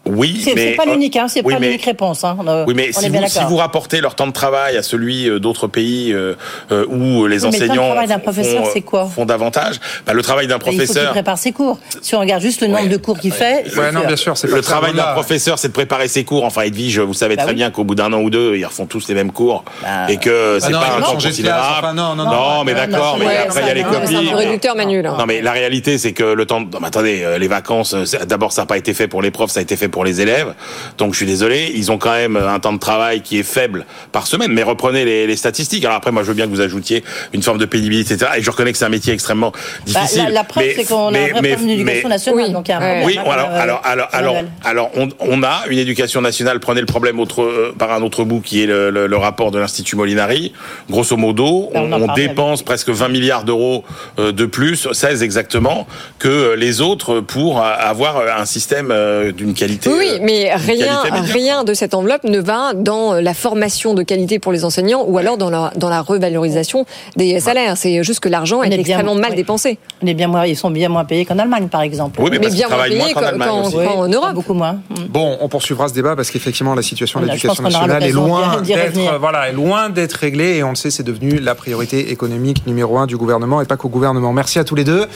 Oui, C'est mais c'est pas l'unique, hein, c'est oui, pas mais- l'unique réponse. Hein. Euh, Oui, mais on si est bien vous, si d'accord. vous rapportez leur temps de travail à celui euh, d'autres pays euh, euh, où les Oui, le enseignants travail d'un font- professeur, c'est quoi font davantage, bah, le travail d'un Il faut qu'il professeur. prépare ses cours. Si on regarde juste le nombre de cours qu'il fait. c'est Le travail d'un professeur, c'est de préparer ses cours. Enfin, Edwige, vous savez Bah très oui. bien qu'au bout d'un an ou deux, ils refont tous les mêmes cours et que c'est non, pas un temps considérable. non, non, non. mais Non, d'accord, non, mais ouais, après il y a les non, c'est copies. réducteur, Manu, là. Non, mais la réalité, c'est que le temps. Non, attendez, euh, les vacances. euh, c'est- D'abord, ça n'a pas été fait pour les profs, ça a été fait pour les élèves. Donc, je suis désolé, ils ont quand même un temps de travail qui est faible par semaine. Mais reprenez les, les statistiques. Alors après, moi, je veux bien que vous ajoutiez une forme de pénibilité, etc. Et je reconnais que c'est un métier extrêmement Bah, difficile. la, la preuve, c'est qu'on a un vrai mais- problème d'éducation nationale. Donc il y a un problème. oui, hein, alors, euh, alors, alors, alors, alors, on, on a une éducation nationale. Prenez le problème autre, euh, par un autre bout, qui est le, le- le rapport de l'Institut Molinari. Grosso modo, Ben, on dépense presque 20 milliards d'euros euh, de plus, 16 exactement, que les autres pour avoir un système euh, d'une qualité. Oui, oui, euh, mais rien, rien de cette enveloppe ne va dans la formation de qualité pour les enseignants ou alors dans la, dans la revalorisation des salaires. C'est juste que l'argent est, est bien- extrêmement mal oui. dépensé. On est bien moins, ils sont bien moins payés qu'en Allemagne, par exemple. Oui, mais bien moins payés qu'en Europe. Beaucoup moins. Bon, on poursuivra ce débat parce qu'effectivement, la situation de l'éducation nationale est loin d'être voilà, est loin d'être réglée et on le sait, c'est devenu la priorité économique numéro un du gouvernement et pas qu'au gouvernement. Merci à tous les deux.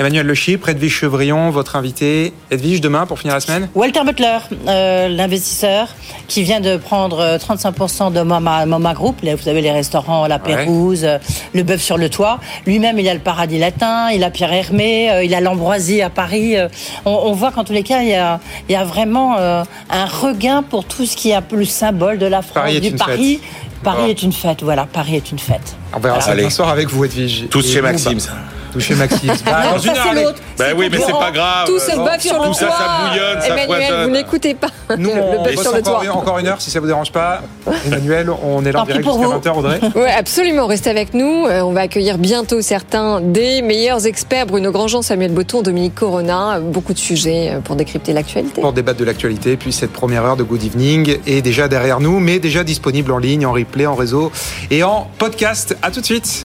Emmanuel Le Chypre, Edwige Chevrillon, votre invité. Edwige, demain pour finir la semaine Walter Butler, euh, l'investisseur, qui vient de prendre euh, 35% de Mama, Mama Group. Là, vous avez les restaurants, la Pérouse, euh, le bœuf sur le toit. Lui-même, il a le Paradis Latin, il a Pierre Hermé, euh, il a l'Ambroisie à Paris. Euh, on, on voit qu'en tous les cas, il y a, il y a vraiment euh, un regain pour tout ce qui est un peu le symbole de la France, Paris du Paris. fête. Paris est une fête, voilà, Paris est une fête. On verra Voilà. ça demain soir avec vous, Edwige. Tous chez Maxime, ça. Tous chez Maxime. Bah, dans ça, une heure, c'est allez. l'autre. Ben oui, mais c'est pas grave. Tout ce bœuf sur le Tout ça, toit. ça bouillonne, ça Emmanuel, vous n'écoutez pas Nous, le on bosse sur le encore, toit. encore une heure, si ça vous dérange pas. Emmanuel, on est là en direct pour jusqu'à vous. 20h, Audrey. Oui, absolument. Restez avec nous. Euh, On va accueillir bientôt certains des meilleurs experts. Bruno Grandjean, Samuel Botton, Dominique Corona. Euh, Beaucoup de sujets euh, pour décrypter l'actualité. pour débattre de l'actualité. Puis cette première heure de Good Evening est déjà derrière nous, mais déjà disponible en ligne, en en réseau et en podcast. À tout de suite.